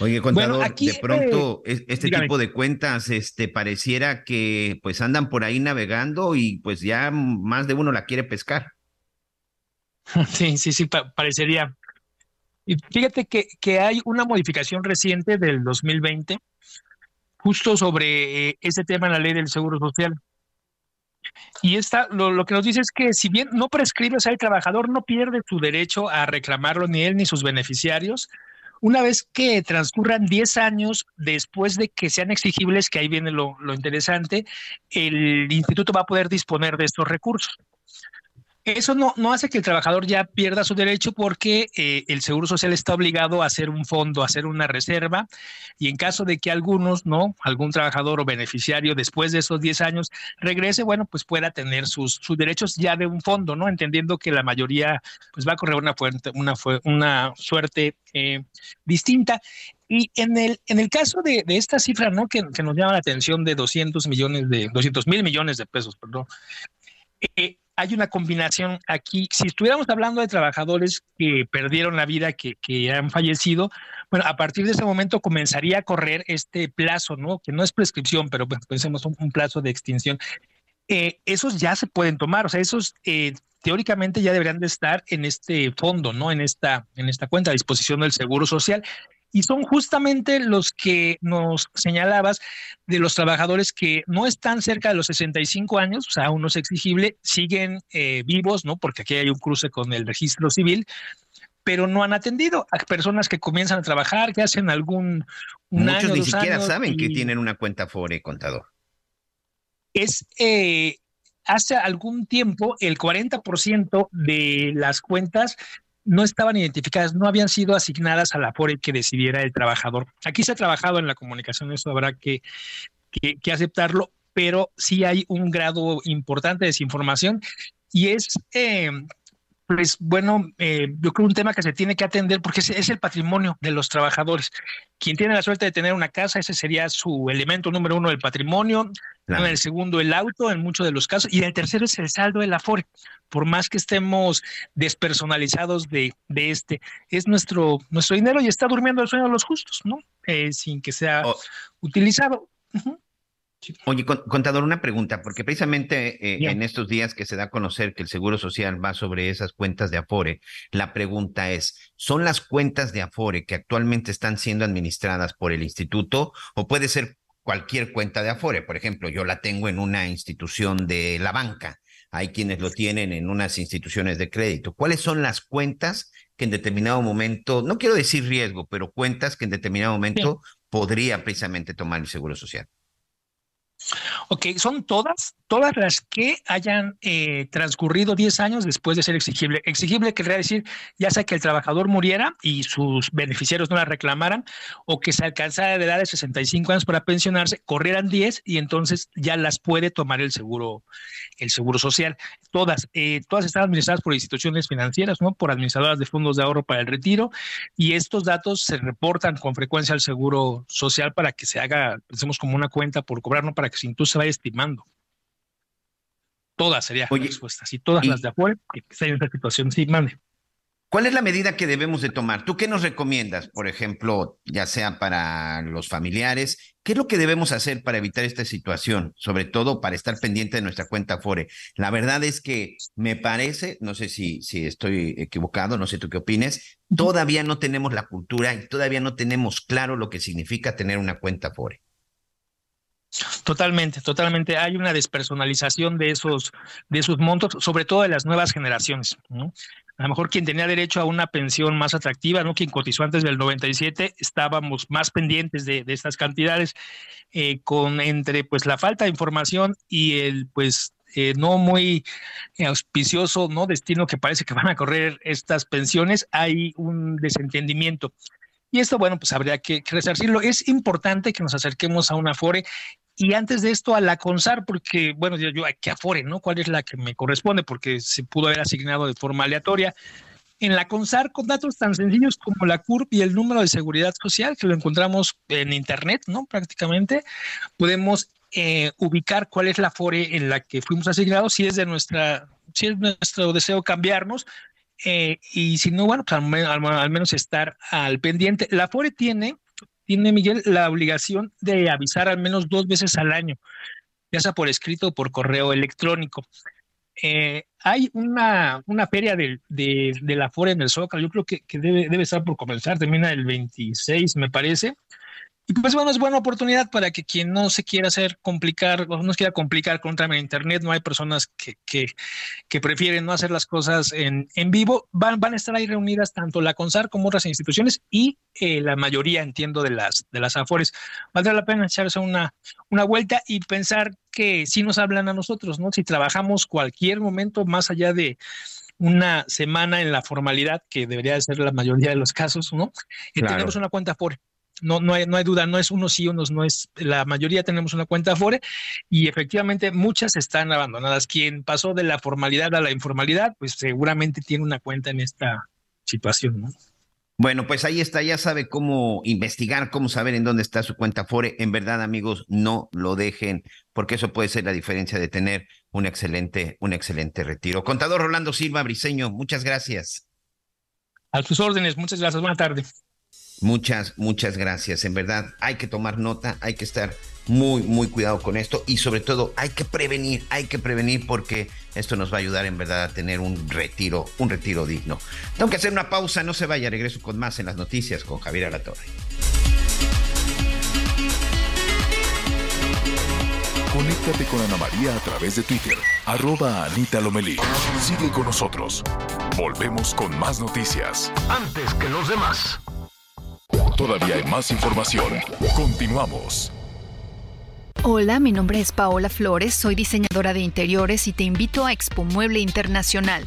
Oye, contador, Bueno, aquí, de pronto eh, es- este dígame. tipo de cuentas, este, pareciera que pues andan por ahí navegando y pues ya más de uno la quiere pescar. (laughs) Sí, sí, sí, pa- parecería. Y fíjate que, que hay una modificación reciente del 2020 justo sobre eh, ese tema en la ley del Seguro Social. Y esta, lo, lo que nos dice es que si bien no prescribe, o sea, el trabajador no pierde su derecho a reclamarlo ni él ni sus beneficiarios, una vez que transcurran 10 años después de que sean exigibles, que ahí viene lo, lo interesante, el instituto va a poder disponer de estos recursos. Eso no, no hace que el trabajador ya pierda su derecho porque eh, el Seguro Social está obligado a hacer un fondo, a hacer una reserva y en caso de que algunos, ¿no? Algún trabajador o beneficiario después de esos 10 años regrese, bueno, pues pueda tener sus, sus derechos ya de un fondo, ¿no? Entendiendo que la mayoría pues va a correr una, fuente, una, una suerte eh, distinta. Y en el, en el caso de, de esta cifra, ¿no? Que, que nos llama la atención de 200 millones de, 200 mil millones de pesos, perdón eh, hay una combinación aquí. Si estuviéramos hablando de trabajadores que perdieron la vida, que, que han fallecido, bueno, a partir de ese momento comenzaría a correr este plazo, ¿no? Que no es prescripción, pero pues, pensemos un, un plazo de extinción. Eh, esos ya se pueden tomar, o sea, esos eh, teóricamente ya deberían de estar en este fondo, ¿no? En esta, en esta cuenta a disposición del Seguro Social. Y son justamente los que nos señalabas de los trabajadores que no están cerca de los 65 años, o sea, aún no es exigible, siguen eh, vivos, ¿no? Porque aquí hay un cruce con el registro civil, pero no han atendido a personas que comienzan a trabajar, que hacen algún un Muchos año, ni siquiera saben que tienen una cuenta Afore, contador. es eh, hace algún tiempo el 40% de las cuentas no estaban identificadas, no habían sido asignadas a la FORE que decidiera el trabajador. Aquí se ha trabajado en la comunicación, eso habrá que, que, que aceptarlo, pero sí hay un grado importante de desinformación y es, eh, pues bueno, eh, yo creo un tema que se tiene que atender porque es, es el patrimonio de los trabajadores. Quien tiene la suerte de tener una casa, ese sería su elemento número uno del patrimonio. Claro. En el segundo, el auto, en muchos de los casos. Y el tercero es el saldo del Afore. Por más que estemos despersonalizados de, de este, es nuestro, nuestro dinero y está durmiendo el sueño de los justos, ¿no? Eh, sin que sea utilizado. Oye, con- contador, una pregunta, porque precisamente eh, en estos días que se da a conocer que el Seguro Social va sobre esas cuentas de Afore, la pregunta es, ¿son las cuentas de Afore que actualmente están siendo administradas por el instituto o puede ser cualquier cuenta de Afore? Por ejemplo, yo la tengo en una institución de la banca, hay quienes lo tienen en unas instituciones de crédito. ¿Cuáles son las cuentas que en determinado momento, no quiero decir riesgo, pero cuentas que en determinado momento podría precisamente tomar el Seguro Social? Ok, son todas, todas las que hayan eh, transcurrido 10 años después de ser exigible. Exigible querría decir ya sea que el trabajador muriera y sus beneficiarios no la reclamaran, o que se alcanzara la edad de 65 años para pensionarse, corrieran 10 y entonces ya las puede tomar el seguro, el seguro social. Todas, eh, todas están administradas por instituciones financieras, ¿no? Por administradoras de fondos de ahorro para el retiro, y estos datos se reportan con frecuencia al seguro social para que se haga, pensemos como una cuenta por cobrar, no para que sin tú se vaya estimando. Todas sería la respuesta. Si todas y- las de afuera que están en esta situación, sí, mande. ¿Cuál es la medida que debemos de tomar? ¿Tú qué nos recomiendas, por ejemplo, ya sea para los familiares? ¿Qué es lo que debemos hacer para evitar esta situación? Sobre todo para estar pendiente de nuestra cuenta Afore. La verdad es que me parece, no sé si, si estoy equivocado, no sé tú qué opines, todavía no tenemos la cultura y todavía no tenemos claro lo que significa tener una cuenta Afore. Totalmente, totalmente. Hay una despersonalización de esos, de esos montos, sobre todo de las nuevas generaciones. A lo mejor quien tenía derecho a una pensión más atractiva, ¿no? Quien cotizó antes del 97, estábamos más pendientes de, estas cantidades, eh, con entre pues la falta de información y el pues eh, no muy auspicioso no destino que parece que van a correr estas pensiones, hay un desentendimiento. Y esto, bueno, pues habría que, resarcirlo. Es importante que nos acerquemos a una Afore y antes de esto a la CONSAR, porque, bueno, yo, yo que Afore, ¿no? ¿Cuál es la que me corresponde? Porque se pudo haber asignado de forma aleatoria. En la CONSAR, con datos tan sencillos como la CURP y el número de seguridad social, que lo encontramos en Internet, ¿no? Prácticamente, podemos eh, ubicar cuál es la FORE en la que fuimos asignados, si es de nuestra, si es nuestro deseo cambiarnos, eh, y si no, bueno, pues al, al- menos estar al pendiente. La FORE tiene, tiene Miguel, la obligación de avisar al menos dos veces al año, ya sea por escrito o por correo electrónico. Eh, hay una, una feria de, de la FORE en el Zócalo, yo creo que, que debe, debe estar por comenzar, termina el 26, me parece. Y pues bueno, es buena oportunidad para que quien no se quiera hacer complicar, o no se quiera complicar con un trámite en internet, no hay personas que, que, que prefieren no hacer las cosas en, en vivo, van, van a estar ahí reunidas tanto la CONSAR como otras instituciones y eh, la mayoría, entiendo, de las, de las AFORES. Valdrá la pena echarse una, una vuelta y pensar que sí nos hablan a nosotros, ¿no? Si trabajamos cualquier momento más allá de una semana en la formalidad, que debería de ser la mayoría de los casos, ¿no? Y Claro. tenemos una cuenta Afore. No, no, hay, no hay duda, no es unos sí, unos no es. La mayoría tenemos una cuenta Afore y efectivamente muchas están abandonadas. Quien pasó de la formalidad a la informalidad, pues seguramente tiene una cuenta en esta situación, ¿no? Bueno, pues ahí está, ya sabe cómo investigar, cómo saber en dónde está su cuenta Fore. En verdad, amigos, no lo dejen, porque eso puede ser la diferencia de tener un excelente, un excelente retiro. Contador Rolando Silva Briseño, muchas gracias. A sus órdenes, muchas gracias, buena tarde. Muchas, muchas gracias. En verdad, hay que tomar nota, hay que estar muy, muy cuidado con esto y sobre todo hay que prevenir, hay que prevenir porque esto nos va a ayudar en verdad a tener un retiro, un retiro digno. Tengo que hacer una pausa, no se vaya, regreso con más en las noticias con Javier Alatorre. Conéctate con Ana María a través de Twitter, arroba Anita Lomelí. Sigue con nosotros. Volvemos con más noticias. Antes que los demás. Todavía hay más información. Continuamos. Hola, mi nombre es Paola Flores, soy diseñadora de interiores y te invito a Expo Mueble Internacional,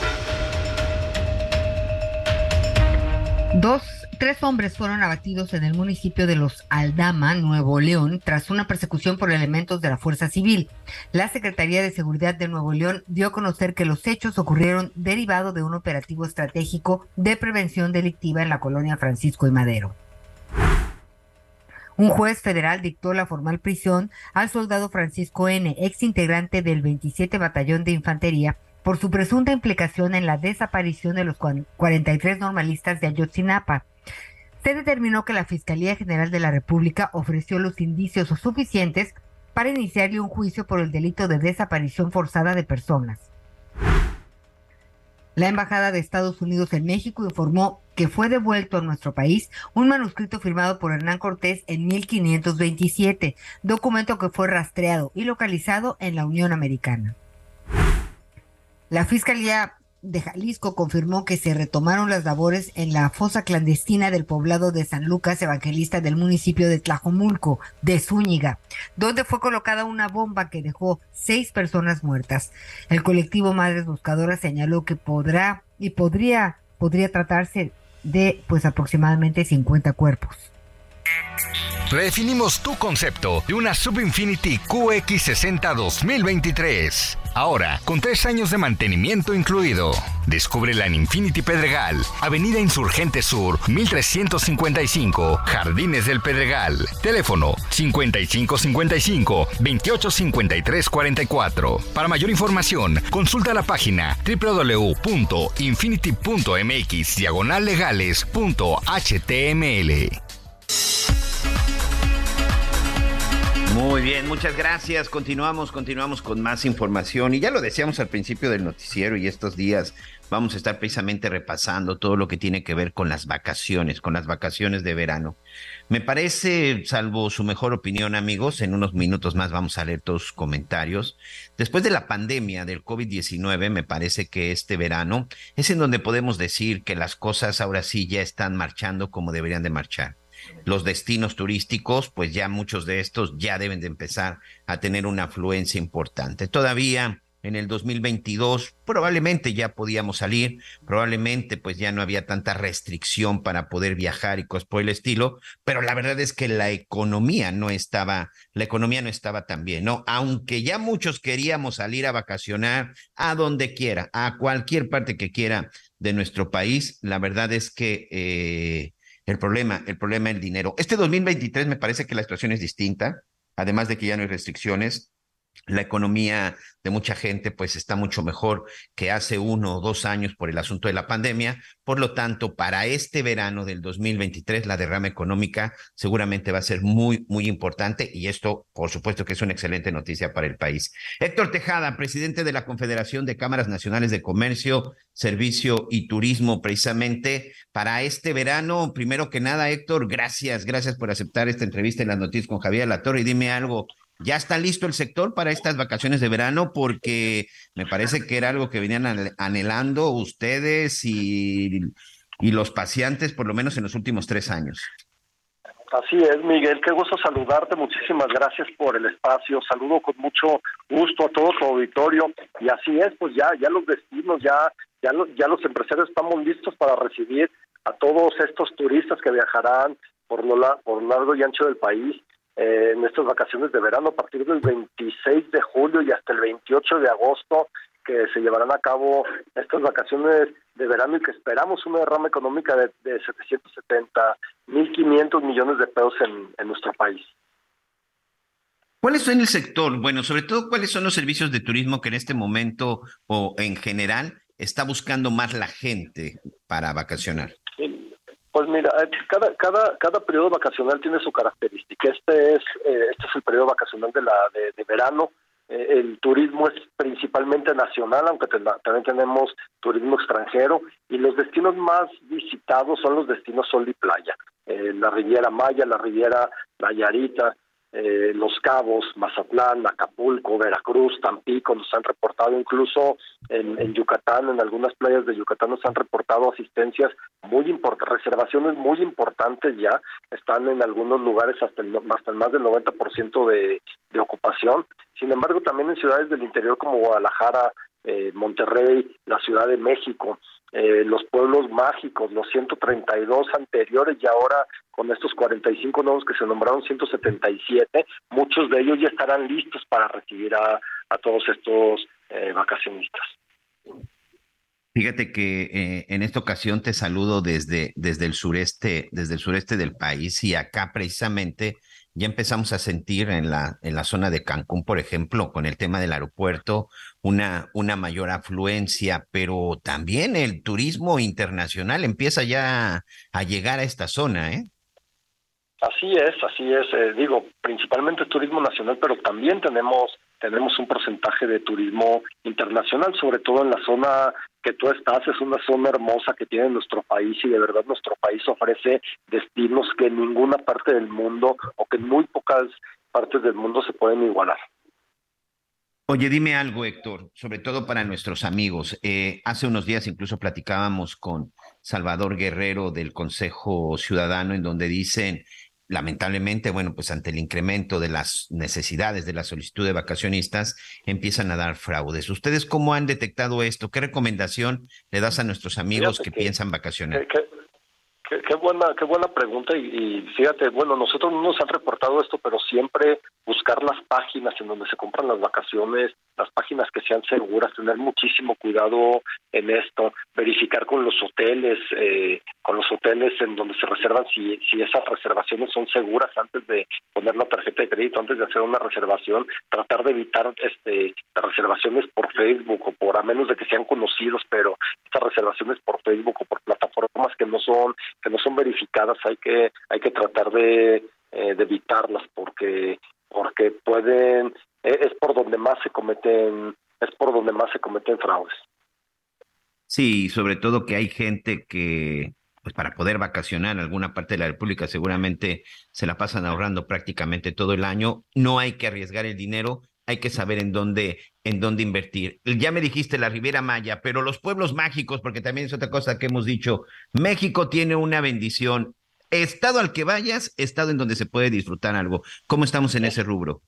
Dos, tres hombres fueron abatidos en el municipio de Los Aldama, Nuevo León, tras una persecución por elementos de la Fuerza Civil. La Secretaría de Seguridad de Nuevo León dio a conocer que los hechos ocurrieron derivado de un operativo estratégico de prevención delictiva en la colonia Francisco y Madero. Un juez federal dictó la formal prisión al soldado Francisco N., ex integrante del 27 Batallón de Infantería, por su presunta implicación en la desaparición de los cuan- 43 normalistas de Ayotzinapa. Se determinó que la Fiscalía General de la República ofreció los indicios suficientes para iniciarle un juicio por el delito de desaparición forzada de personas. La Embajada de Estados Unidos en México informó que fue devuelto a nuestro país un manuscrito firmado por Hernán Cortés en 1527, documento que fue rastreado y localizado en la Unión Americana. La Fiscalía de Jalisco confirmó que se retomaron las labores en la fosa clandestina del poblado de San Lucas Evangelista del municipio de Tlajomulco, de Zúñiga, donde fue colocada una bomba que dejó seis personas muertas. El colectivo Madres Buscadoras señaló que podrá y podría, podría tratarse de pues aproximadamente 50 cuerpos. Redefinimos tu concepto de una Subinfinity QX60 2023. Ahora, con tres años de mantenimiento incluido. Descúbrela en Infinity Pedregal, Avenida Insurgente Sur, 1355, Jardines del Pedregal. Teléfono 5555-285344. Para mayor información, consulta la página www.infinity.mx diagonal legales.html. Muy bien, muchas gracias. Continuamos, continuamos con más información. Y ya lo decíamos al principio del noticiero y estos días vamos a estar precisamente repasando todo lo que tiene que ver con las vacaciones, con las vacaciones de verano. Me parece, salvo su mejor opinión, amigos, en unos minutos más vamos a leer todos sus comentarios. Después de la pandemia del COVID-19, me parece que este verano es en donde podemos decir que las cosas ahora sí ya están marchando como deberían de marchar los destinos turísticos, pues ya muchos de estos ya deben de empezar a tener una afluencia importante. Todavía en el 2022 probablemente ya podíamos salir, probablemente pues ya no había tanta restricción para poder viajar y cosas por el estilo, pero la verdad es que la economía no estaba, la economía no estaba tan bien, ¿no? Aunque ya muchos queríamos salir a vacacionar a donde quiera, a cualquier parte que quiera de nuestro país, la verdad es que eh, el problema, el problema el dinero. Este 2023 me parece que la situación es distinta, además de que ya no hay restricciones. La economía de mucha gente pues está mucho mejor que hace uno o dos años por el asunto de la pandemia. Por lo tanto, para este verano del 2023, la derrama económica seguramente va a ser muy, muy importante y esto, por supuesto, que es una excelente noticia para el país. Héctor Tejada, presidente de la Confederación de Cámaras Nacionales de Comercio, Servicio y Turismo, precisamente para este verano. Primero que nada, Héctor, gracias, gracias por aceptar esta entrevista en las noticias con Javier Latorre y dime algo. ¿Ya está listo el sector para estas vacaciones de verano? Porque me parece que era algo que venían anhelando ustedes y, y los pacientes, por lo menos en los últimos tres años. Así es, Miguel, qué gusto saludarte, muchísimas gracias por el espacio, saludo con mucho gusto a todo tu auditorio y así es, pues ya ya los destinos, ya ya, ya los empresarios estamos listos para recibir a todos estos turistas que viajarán por lo, por largo y ancho del país eh, en estas vacaciones de verano a partir del 26 de julio y hasta el 28 de agosto que se llevarán a cabo estas vacaciones de verano y que esperamos una derrama económica de, de 770 1.500 millones de pesos en, en nuestro país. ¿Cuáles son el sector? Bueno, sobre todo, ¿cuáles son los servicios de turismo que en este momento o en general está buscando más la gente para vacacionar? Pues mira, eh, cada cada cada periodo vacacional tiene su característica. Este es eh, este es el periodo vacacional de la de, de verano. Eh, el turismo es principalmente nacional, aunque también tenemos turismo extranjero y los destinos más visitados son los destinos sol y playa. la Riviera Maya, la Riviera Nayarita, eh, Los Cabos, Mazatlán, Acapulco, Veracruz, Tampico, nos han reportado incluso en, en, Yucatán, en algunas playas de Yucatán nos han reportado asistencias muy importantes, reservaciones muy importantes ya, están en algunos lugares hasta el, hasta el más del 90% de, de ocupación. Sin embargo, también en ciudades del interior como Guadalajara, eh, Monterrey, la Ciudad de México, eh, los pueblos mágicos, los 132 anteriores y ahora con estos 45 nuevos que se nombraron 177, muchos de ellos ya estarán listos para recibir a, a todos estos eh, vacacionistas. Fíjate que eh, en esta ocasión te saludo desde, desde el sureste, desde el sureste del país y acá precisamente ya empezamos a sentir en la, en la zona de Cancún, por ejemplo, con el tema del aeropuerto, una, una mayor afluencia, pero también el turismo internacional empieza ya a llegar a esta zona, ¿eh? Así es, así es. Eh, digo, principalmente turismo nacional, pero también tenemos tenemos un porcentaje de turismo internacional, sobre todo en la zona que tú estás, es una zona hermosa que tiene nuestro país y de verdad nuestro país ofrece destinos que en ninguna parte del mundo o que en muy pocas partes del mundo se pueden igualar. Oye, dime algo, Héctor, sobre todo para nuestros amigos. Eh, hace unos días incluso platicábamos con Salvador Guerrero del Consejo Ciudadano, en donde dicen lamentablemente, bueno, pues ante el incremento de las necesidades de la solicitud de vacacionistas, empiezan a dar fraudes. ¿Ustedes cómo han detectado esto? ¿Qué recomendación le das a nuestros amigos que, piensan vacacionar? Qué, buena, qué buena pregunta y, y, fíjate, bueno, nosotros no nos han reportado esto, pero siempre buscar las páginas en donde se compran las vacaciones, las páginas que sean seguras, tener muchísimo cuidado en esto, verificar con los hoteles, eh, con los hoteles en donde se reservan si, si esas reservaciones son seguras antes de poner la tarjeta de crédito, antes de hacer una reservación, tratar de evitar este las reservaciones por Facebook o por a menos de que sean conocidos, pero estas reservaciones por Facebook o por plataformas que no son que no son verificadas hay que hay que tratar de, eh, de evitarlas porque porque pueden, e- es por donde más se cometen, es por donde más se cometen fraudes. Sí, sobre todo que hay gente que, pues para poder vacacionar en alguna parte de la República, seguramente se la pasan ahorrando prácticamente todo el año. No hay que arriesgar el dinero, hay que saber en dónde, en dónde invertir. Ya me dijiste la Riviera Maya, pero los pueblos mágicos, porque también es otra cosa que hemos dicho, México tiene una bendición. Estado al que vayas, estado en donde se puede disfrutar algo. ¿Cómo estamos en ese rubro?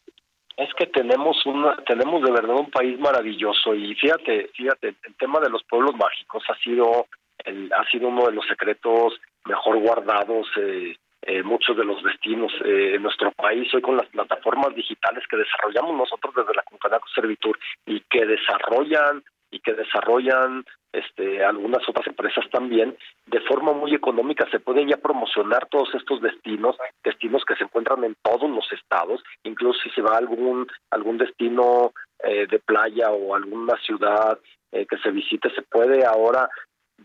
Es que tenemos una, tenemos de verdad un país maravilloso y fíjate, fíjate, el tema de los pueblos mágicos ha sido, el, ha sido uno de los secretos mejor guardados. Eh, eh, muchos de los destinos eh, en nuestro país hoy con las plataformas digitales que desarrollamos nosotros desde la Concanaco Servitur y que desarrollan y que desarrollan este, algunas otras empresas también, de forma muy económica se pueden ya promocionar todos estos destinos, destinos que se encuentran en todos los estados, incluso si se va a algún, algún destino eh, de playa o alguna ciudad eh, que se visite, se puede ahora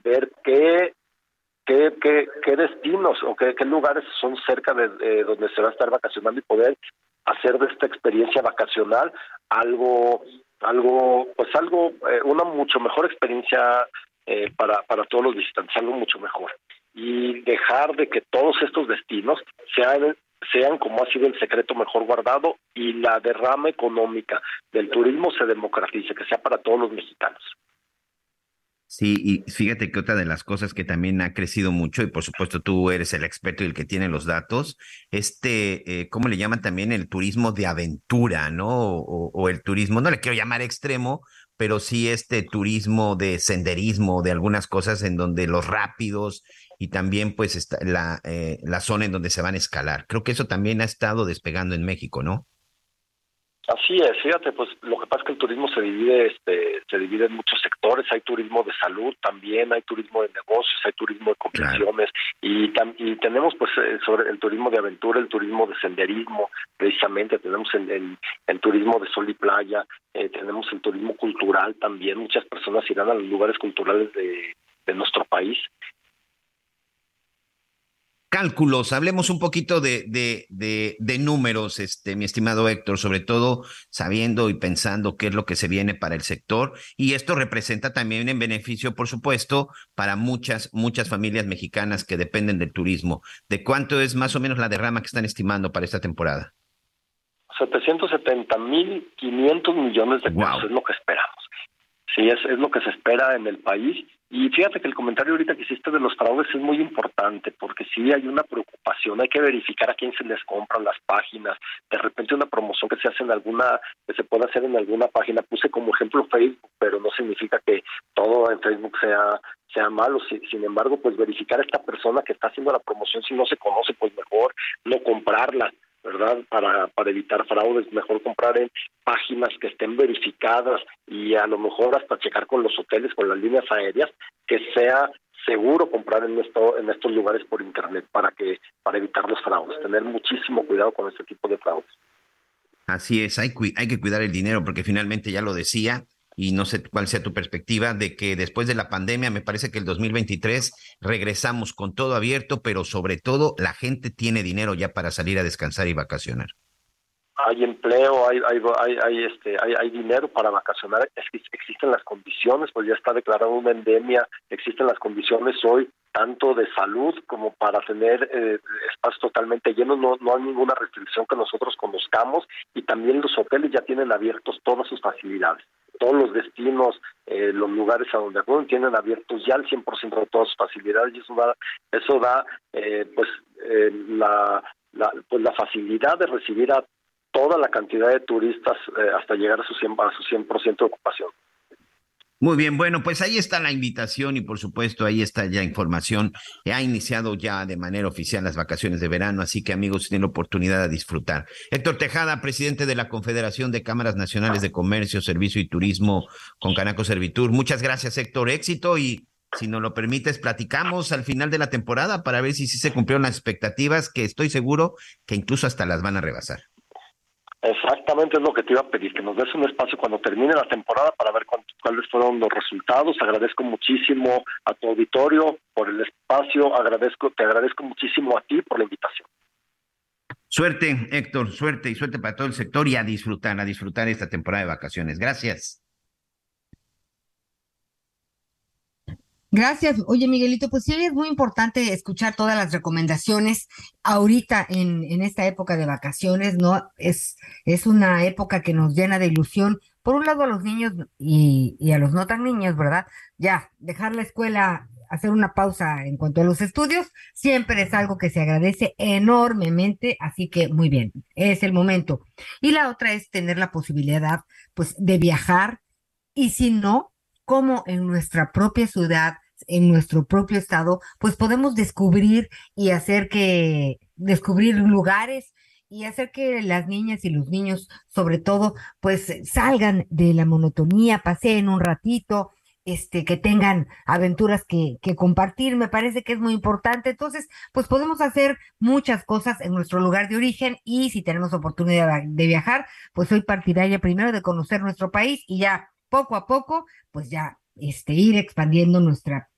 ver qué qué, qué, qué destinos o qué, qué lugares son cerca de donde se va a estar vacacionando y poder hacer de esta experiencia vacacional algo algo pues algo eh, una mucho mejor experiencia eh, para para todos los visitantes algo mucho mejor. Y dejar de que todos estos destinos sean sean como ha sido el secreto mejor guardado y la derrama económica del turismo se democratice que sea para todos los mexicanos Sí, y fíjate que otra de las cosas que también ha crecido mucho, y por supuesto tú eres el experto y el que tiene los datos, este, eh, ¿cómo le llaman también el turismo de aventura, ¿no? O, el turismo, no le quiero llamar extremo, pero sí este turismo de senderismo, de algunas cosas en donde los rápidos y también pues está la, eh, la zona en donde se van a escalar. Creo que eso también ha estado despegando en México, ¿no? Así es, fíjate, pues lo que pasa es que el turismo se divide, este, se divide en muchos sectores. Hay turismo de salud también, hay turismo de negocios, hay turismo de convenciones y, tam- y tenemos pues eh, sobre el turismo de aventura, el turismo de senderismo, precisamente tenemos el, el, el turismo de sol y playa, eh, tenemos el turismo cultural también. Muchas personas irán a los lugares culturales de, de nuestro país. Cálculos, hablemos un poquito de, de, de, de números, este, mi estimado Héctor, sobre todo sabiendo y pensando qué es lo que se viene para el sector. Y esto representa también en beneficio, por supuesto, para muchas, muchas familias mexicanas que dependen del turismo. ¿De cuánto es más o menos la derrama que están estimando para esta temporada? 770 mil 500 millones de pesos es lo que esperamos. Sí, es, es lo que se espera en el país. Y fíjate que el comentario ahorita que hiciste de los fraudes es muy importante, porque sí hay una preocupación, hay que verificar a quién se les compran las páginas. De repente una promoción que se hace en alguna, que se puede hacer en alguna página, puse como ejemplo Facebook, pero no significa que todo en Facebook sea sea malo. Si- sin embargo, pues verificar a esta persona que está haciendo la promoción, si no se conoce, pues mejor no comprarla. ¿Verdad? Para, para evitar fraudes, mejor comprar en páginas que estén verificadas y a lo mejor hasta checar con los hoteles, con las líneas aéreas, que sea seguro comprar en esto, en estos lugares por internet para que para evitar los fraudes, tener muchísimo cuidado con este tipo de fraudes. Así es, hay, hay que cuidar el dinero porque finalmente ya lo decía y no sé cuál sea tu perspectiva de que después de la pandemia, me parece que el 2023 regresamos con todo abierto, pero sobre todo la gente tiene dinero ya para salir a descansar y vacacionar. Hay empleo, hay hay hay, hay, este hay, hay dinero para vacacionar, existen las condiciones, pues ya está declarada una endemia, existen las condiciones hoy tanto de salud como para tener eh, espacios totalmente llenos, no, no hay ninguna restricción que nosotros conozcamos y también los hoteles ya tienen abiertos todas sus facilidades. Todos los destinos, eh, los lugares a donde acuden tienen abiertos ya al 100% de todas sus facilidades y eso da, eso da eh, pues, eh, la, la, pues la facilidad de recibir a toda la cantidad de turistas eh, hasta llegar a su 100%, a su 100 de ocupación. Muy bien, bueno, pues ahí está la invitación y por supuesto ahí está ya información. Ha iniciado ya de manera oficial las vacaciones de verano, así que amigos tienen la oportunidad de disfrutar. Héctor Tejada, presidente de la Confederación de Cámaras Nacionales de Comercio, Servicio y Turismo con Canaco Servitur. Muchas gracias, Héctor. Éxito y si nos lo permites, platicamos al final de la temporada para ver si sí se cumplieron las expectativas, que estoy seguro que incluso hasta las van a rebasar. Exactamente es lo que te iba a pedir, que nos des un espacio cuando termine la temporada para ver cuántos- cuáles fueron los resultados. Agradezco muchísimo a tu auditorio por el espacio, agradezco, te agradezco muchísimo a ti por la invitación. Suerte, Héctor, suerte y suerte para todo el sector y a disfrutar, a disfrutar esta temporada de vacaciones. Gracias. Gracias. Oye, Miguelito, pues sí es muy importante escuchar todas las recomendaciones ahorita en, en esta época de vacaciones, ¿no? Es, es una época que nos llena de ilusión. Por un lado a los niños y, y a los no tan niños, ¿verdad? Ya, dejar la escuela, hacer una pausa en cuanto a los estudios, siempre es algo que se agradece enormemente, así que muy bien, es el momento. Y la otra es tener la posibilidad, pues, de viajar y si no, cómo en nuestra propia ciudad, en nuestro propio estado, pues podemos descubrir y hacer que, descubrir lugares y hacer que las niñas y los niños, sobre todo, pues salgan de la monotonía, paseen un ratito, este, que tengan aventuras que, que compartir, me parece que es muy importante. Entonces, pues podemos hacer muchas cosas en nuestro lugar de origen y si tenemos oportunidad de viajar, pues soy partidaria primero de conocer nuestro país y ya poco a poco, pues ya este, ir expandiendo nuestra,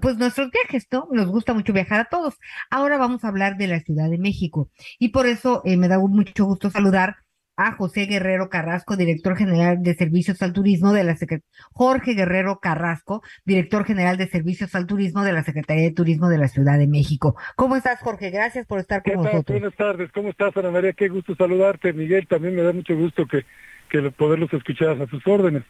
pues nuestros viajes, ¿no? Nos gusta mucho viajar a todos. Ahora vamos a hablar de la Ciudad de México y por eso eh, me da mucho gusto saludar a José Guerrero Carrasco, director general de Servicios al Turismo de la Secretaría, Jorge Guerrero Carrasco, director general de Servicios al Turismo de la Secretaría de Turismo de la Ciudad de México. ¿Cómo estás, Jorge? Gracias por estar con ¿Qué tal? nosotros. Buenas tardes, ¿cómo estás, Ana María? Qué gusto saludarte, Miguel. También me da mucho gusto que, que poderlos escuchar a sus órdenes.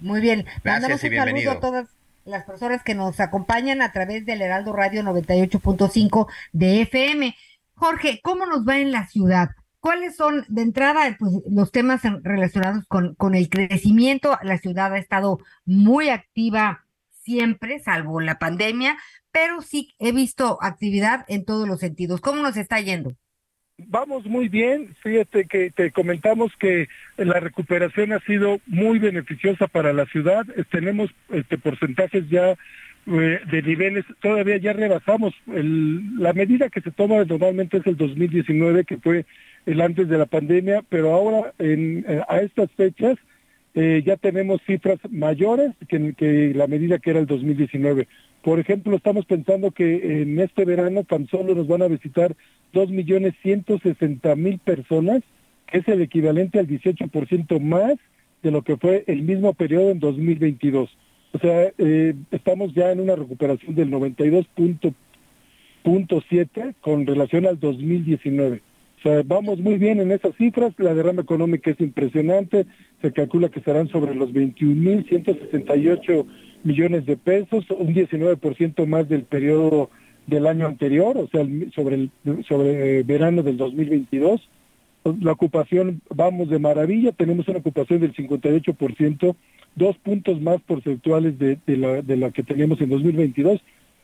Muy bien. Mandamos y un bienvenido. saludo a todas las personas que nos acompañan a través del Heraldo Radio 98.5 de FM. Jorge, ¿cómo nos va en la ciudad? ¿Cuáles son, de entrada, pues, los temas relacionados con, con el crecimiento? La ciudad ha estado muy activa siempre, salvo la pandemia, pero sí he visto actividad en todos los sentidos. ¿Cómo nos está yendo? Vamos muy bien, fíjate que te comentamos que la recuperación ha sido muy beneficiosa para la ciudad, Eh, tenemos este porcentajes ya eh, de niveles, todavía ya rebasamos, el- la medida que se toma normalmente es el 2019, que fue el antes de la pandemia, pero ahora en, eh, a estas fechas eh, ya tenemos cifras mayores que la medida que era el 2019. Por ejemplo, estamos pensando que en este verano tan solo nos van a visitar 2.160.000 personas, que es el equivalente al 18% más de lo que fue el mismo periodo en 2022. O sea, eh, estamos ya en una recuperación del 92.7 con relación al 2019. O sea, vamos muy bien en esas cifras, la derrama económica es impresionante, se calcula que serán sobre los 21.168 millones de pesos, un 19% más del periodo del año anterior, o sea, sobre el sobre eh, verano del 2022. La ocupación, vamos de maravilla, tenemos una ocupación del 58%, dos puntos más porcentuales de, de, la, de la que teníamos en 2022.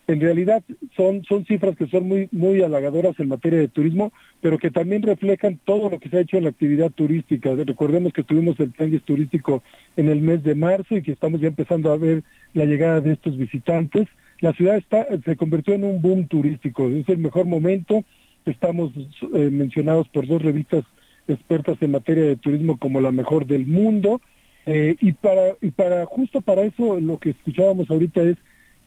En realidad son, son cifras que son muy, muy halagadoras en materia de turismo, pero que también reflejan todo lo que se ha hecho en la actividad turística. Recordemos que tuvimos el tianguis turístico en el mes de marzo y que estamos ya empezando a ver la llegada de estos visitantes. La ciudad está, se convirtió en un boom turístico, es el mejor momento. Estamos eh, mencionados por dos revistas expertas en materia de turismo como la mejor del mundo. Eh, y para y para justo para eso lo que escuchábamos ahorita es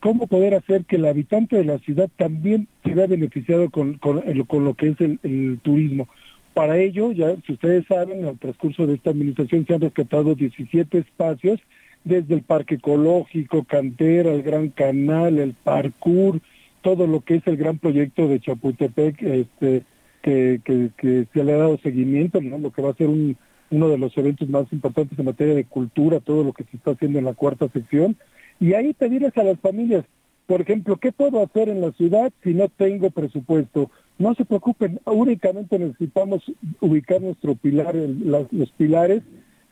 cómo poder hacer que el habitante de la ciudad también se vea beneficiado con, con, con lo que es el, el turismo. Para ello, ya si ustedes saben, en el transcurso de esta administración se han rescatado 17 espacios, desde el parque ecológico, cantera, el gran canal, el parkour, todo lo que es el gran proyecto de Chapultepec, este, que, que, que se le ha dado seguimiento, ¿no? lo que va a ser un, uno de los eventos más importantes en materia de cultura, todo lo que se está haciendo en la cuarta sección. Y ahí pedirles a las familias, por ejemplo, ¿qué puedo hacer en la ciudad si no tengo presupuesto? No se preocupen, únicamente necesitamos ubicar nuestro pilar, las- los pilares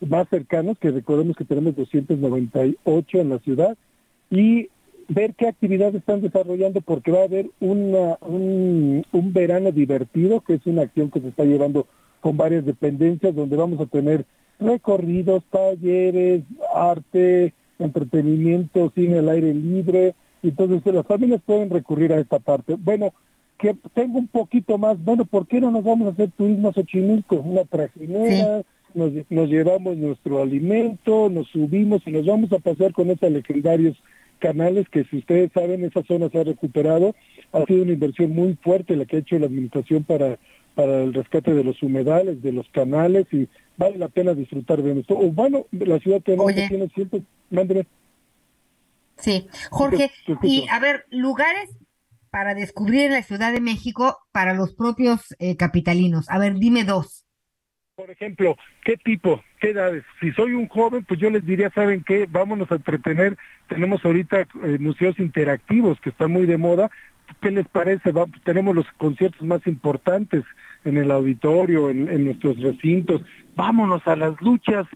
más cercanos, que recordemos que tenemos 298 en la ciudad, y ver qué actividades están desarrollando, porque va a haber una, un, un verano divertido, que es una acción que se está llevando con varias dependencias, donde vamos a tener recorridos, talleres, arte, entretenimiento, cine al aire libre, y entonces pues, las familias pueden recurrir a esta parte. Bueno, que tengo un poquito más, bueno, ¿por qué no nos vamos a hacer turismo a Xochimilco? Una trajinera, nos, nos llevamos nuestro alimento, nos subimos y nos vamos a pasar con esos legendarios canales que si ustedes saben, esa zona se ha recuperado, ha sido una inversión muy fuerte la que ha hecho la administración para para el rescate de los humedales, de los canales y vale la pena disfrutar de esto. O bueno, la ciudad Oye. tiene cientos, mándeme. Sí, Jorge, Te- te escucho. y a ver, lugares para descubrir en la Ciudad de México para los propios eh, capitalinos. A ver, dime dos. Por ejemplo, ¿qué tipo? ¿Qué edades? Si soy un joven, pues yo les diría, ¿saben qué? Vámonos a entretener. Tenemos ahorita eh, museos interactivos que están muy de moda. ¿Qué les parece? Va- tenemos los conciertos más importantes en el auditorio, en, nuestros recintos. Vámonos a las luchas.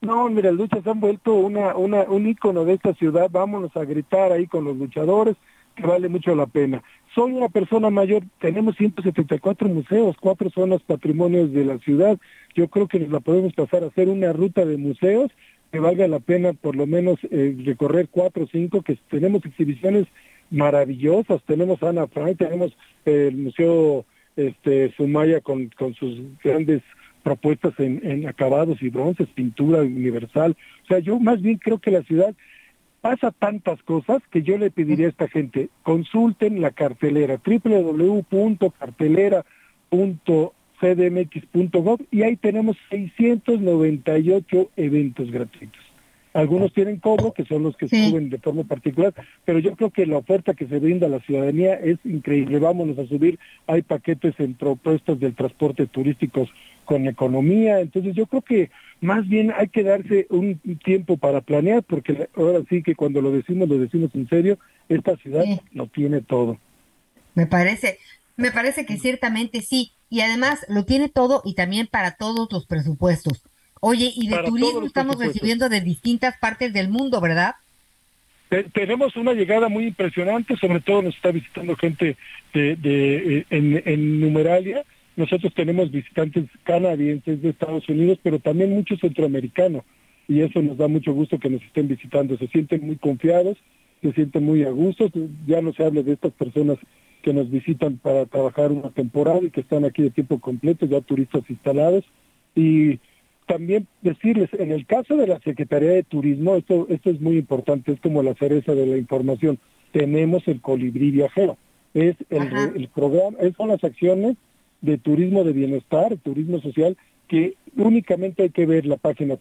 No, mira, las luchas han vuelto una, una, un ícono de esta ciudad. Vámonos a gritar ahí con los luchadores, que vale mucho la pena. Soy una persona mayor, tenemos 174 museos, cuatro zonas patrimonios de la ciudad. Yo creo que nos la podemos pasar a hacer una ruta de museos que valga la pena por lo menos eh, recorrer cuatro o cinco, que tenemos exhibiciones maravillosas. Tenemos Ana Frank, tenemos el Museo este, Sumaya con, sus grandes propuestas en, en acabados y bronces, pintura universal. O sea, yo más bien creo que la ciudad pasa tantas cosas que yo le pediría a esta gente, consulten la cartelera, www.cartelera.cdmx.gov y ahí tenemos 698 eventos gratuitos. Algunos tienen cobro, que son los que suben de forma particular, pero yo creo que la oferta que se brinda a la ciudadanía es increíble. Vámonos a subir, hay paquetes en propuestas del transporte turísticos con economía, entonces yo creo que más bien hay que darse un tiempo para planear, porque ahora sí que cuando lo decimos, lo decimos en serio, esta ciudad lo tiene todo. Me parece, me parece que ciertamente sí. Y además lo tiene todo y también para todos los presupuestos. Oye, y de Para turismo estamos recibiendo de distintas partes del mundo, ¿verdad? Te- tenemos una llegada muy impresionante, sobre todo nos está visitando gente de, de, eh, en, en numeralia. Nosotros tenemos visitantes canadienses de Estados Unidos, pero también muchos centroamericanos. Y eso nos da mucho gusto que nos estén visitando. Se sienten muy confiados, se sienten muy a gusto. Ya no se habla de estas personas que nos visitan para trabajar una temporada y que están aquí de tiempo completo, ya turistas instalados. Y también decirles, en el caso de la Secretaría de Turismo, esto, esto es muy importante, es como la cereza de la información, tenemos el colibrí viajero, es el, el programa, es- son las acciones de turismo de bienestar, turismo social, que únicamente hay que ver la página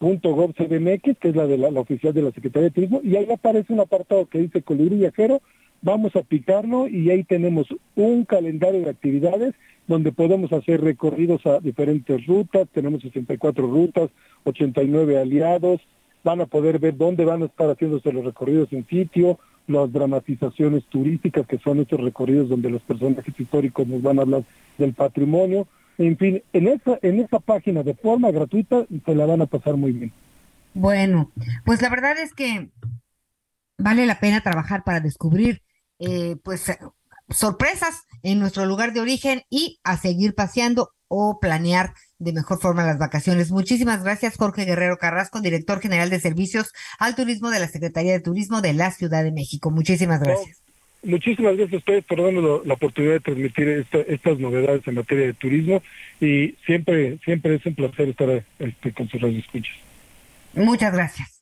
www.turismo.gov.cdmx, que es la de la, la oficial de la Secretaría de Turismo, y ahí aparece un apartado que dice colibrí viajero, vamos a picarlo y ahí tenemos un calendario de actividades donde podemos hacer recorridos a diferentes rutas, tenemos 64 rutas, 89 aliados, van a poder ver dónde van a estar haciéndose los recorridos en sitio, las dramatizaciones turísticas, que son estos recorridos donde los personajes históricos nos van a hablar del patrimonio, en fin, en esa, en esa página de forma gratuita se la van a pasar muy bien. Bueno, pues la verdad es que vale la pena trabajar para descubrir eh, pues sorpresas en nuestro lugar de origen y a seguir paseando o planear de mejor forma las vacaciones. Muchísimas gracias, Jorge Guerrero Carrasco, director general de Servicios al Turismo de la Secretaría de Turismo de la Ciudad de México. Muchísimas gracias. Muchísimas gracias a ustedes por darnos la, oportunidad de transmitir esta- estas novedades en materia de turismo y siempre siempre es un placer estar este, con sus radioescuchas. Muchas gracias.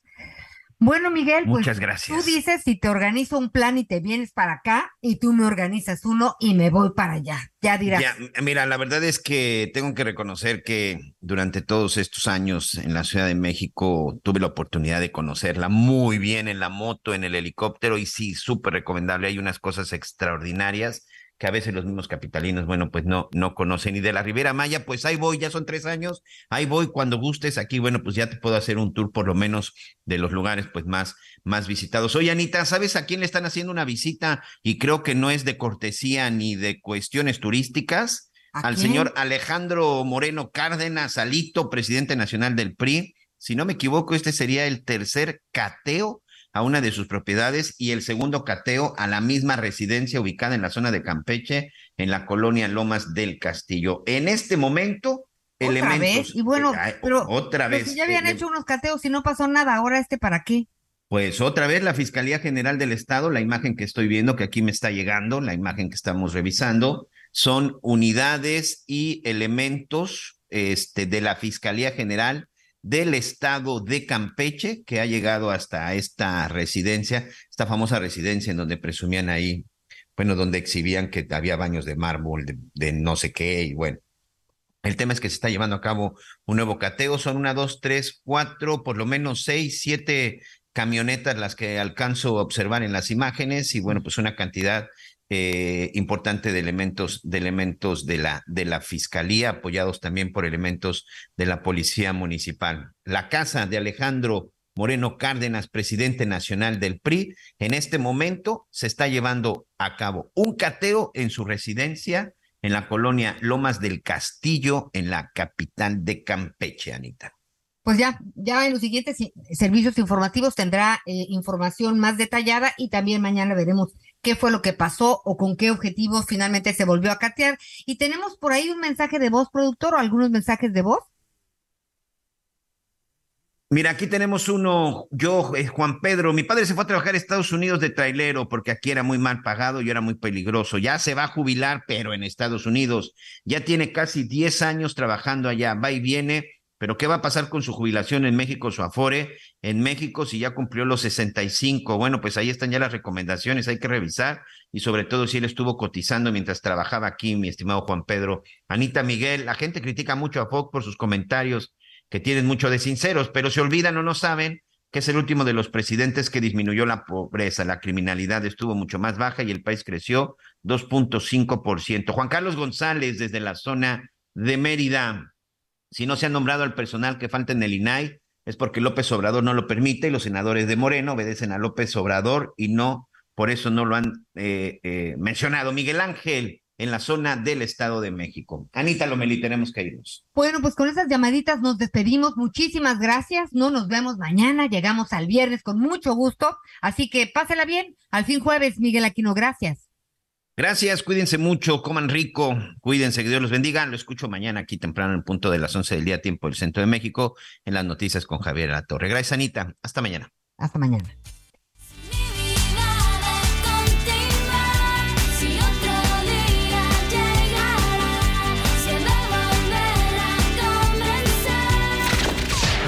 Bueno, Miguel, pues Muchas gracias. tú dices si te organizo un plan y te vienes para acá y tú me organizas uno y me voy para allá. Ya dirás. Ya, mira, la verdad es que tengo que reconocer que durante todos estos años en la Ciudad de México tuve la oportunidad de conocerla muy bien en la moto, en el helicóptero y sí, súper recomendable. Hay unas cosas extraordinarias que a veces los mismos capitalinos, bueno, pues no, no conocen. Y de la Ribera Maya, pues ahí voy, ya son tres años, ahí voy cuando gustes. Aquí, bueno, pues ya te puedo hacer un tour por lo menos de los lugares pues más, más visitados. Oye, Anita, ¿sabes a quién le están haciendo una visita? Y creo que no es de cortesía ni de cuestiones turísticas. Al quién? señor Alejandro Moreno Cárdenas, Alito, presidente nacional del PRI. Si no me equivoco, este sería el tercer cateo a una de sus propiedades y el segundo cateo a la misma residencia ubicada en la zona de Campeche, en la colonia Lomas del Castillo. En este momento, Otra elementos. vez. Y bueno, eh, pero, otra pero vez. si ya habían hecho unos cateos y no pasó nada, ahora este para qué? pues otra vez la Fiscalía General del Estado, la imagen que estoy viendo, que aquí me está llegando, la imagen que estamos revisando, son unidades y elementos este, de la Fiscalía General del Estado de Campeche, que ha llegado hasta esta residencia, esta famosa residencia en donde presumían ahí bueno, donde exhibían que había baños de mármol, de, de no sé qué, y bueno. El tema es que se está llevando a cabo un nuevo cateo. Son una, dos, tres, cuatro, por lo menos seis, siete camionetas las que alcanzo a observar en las imágenes y bueno, pues una cantidad eh, importante de elementos, de elementos de la, de la fiscalía, apoyados también por elementos de la policía municipal. La casa de Alejandro Moreno Cárdenas, presidente nacional del PRI, en este momento se está llevando a cabo un cateo en su residencia en la colonia Lomas del Castillo, en la capital de Campeche, Anita. Pues ya, ya en los siguientes servicios informativos tendrá eh, información más detallada y también mañana veremos qué fue lo que pasó o con qué objetivo finalmente se volvió a catear. Y tenemos por ahí un mensaje de voz, productor, o algunos mensajes de voz. Mira, aquí tenemos uno, yo, eh, Juan Pedro, mi padre se fue a trabajar a Estados Unidos de trailero porque aquí era muy mal pagado y era muy peligroso. Ya se va a jubilar, pero en Estados Unidos. Ya tiene casi 10 años trabajando allá, va y viene, pero ¿qué va a pasar con su jubilación en México, su afore? En México, si ya cumplió los 65, bueno, pues ahí están ya las recomendaciones, hay que revisar y sobre todo si él estuvo cotizando mientras trabajaba aquí, mi estimado Juan Pedro. Anita Miguel, la gente critica mucho a Fox por sus comentarios que tienen mucho de sinceros, pero se olvidan o no saben que es el último de los presidentes que disminuyó la pobreza, la criminalidad estuvo mucho más baja y el país creció 2.5%. Juan Carlos González, desde la zona de Mérida, si no se ha nombrado al personal que falta en el INAI, es porque López Obrador no lo permite y los senadores de Moreno obedecen a López Obrador y no, por eso no lo han eh, eh, mencionado. Miguel Ángel, en la zona del Estado de México. Anita Lomelí, tenemos que irnos. Bueno, pues con esas llamaditas nos despedimos. Muchísimas gracias. No nos vemos mañana. Llegamos al viernes con mucho gusto. Así que pásela bien. Al fin jueves, Miguel Aquino. Gracias. Gracias, cuídense mucho, coman rico, cuídense, que Dios los bendiga. Lo escucho mañana aquí temprano en el punto de las 11 del día, tiempo del Centro de México, en las noticias con Javier La Torre. Gracias, Anita. Hasta mañana. Hasta mañana.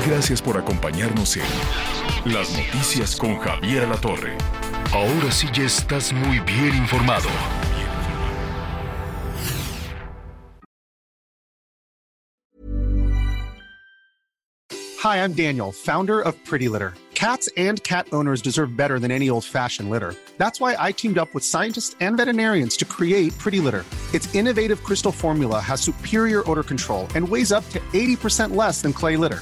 Gracias por acompañarnos en Las Noticias con Javier La Torre. Ahora sí ya estás muy bien informado. Hi, I'm Daniel, founder of Pretty Litter. Cats and cat owners deserve better than any old fashioned litter. That's why I teamed up with scientists and veterinarians to create Pretty Litter. Its innovative crystal formula has superior odor control and weighs up to 80% less than clay litter.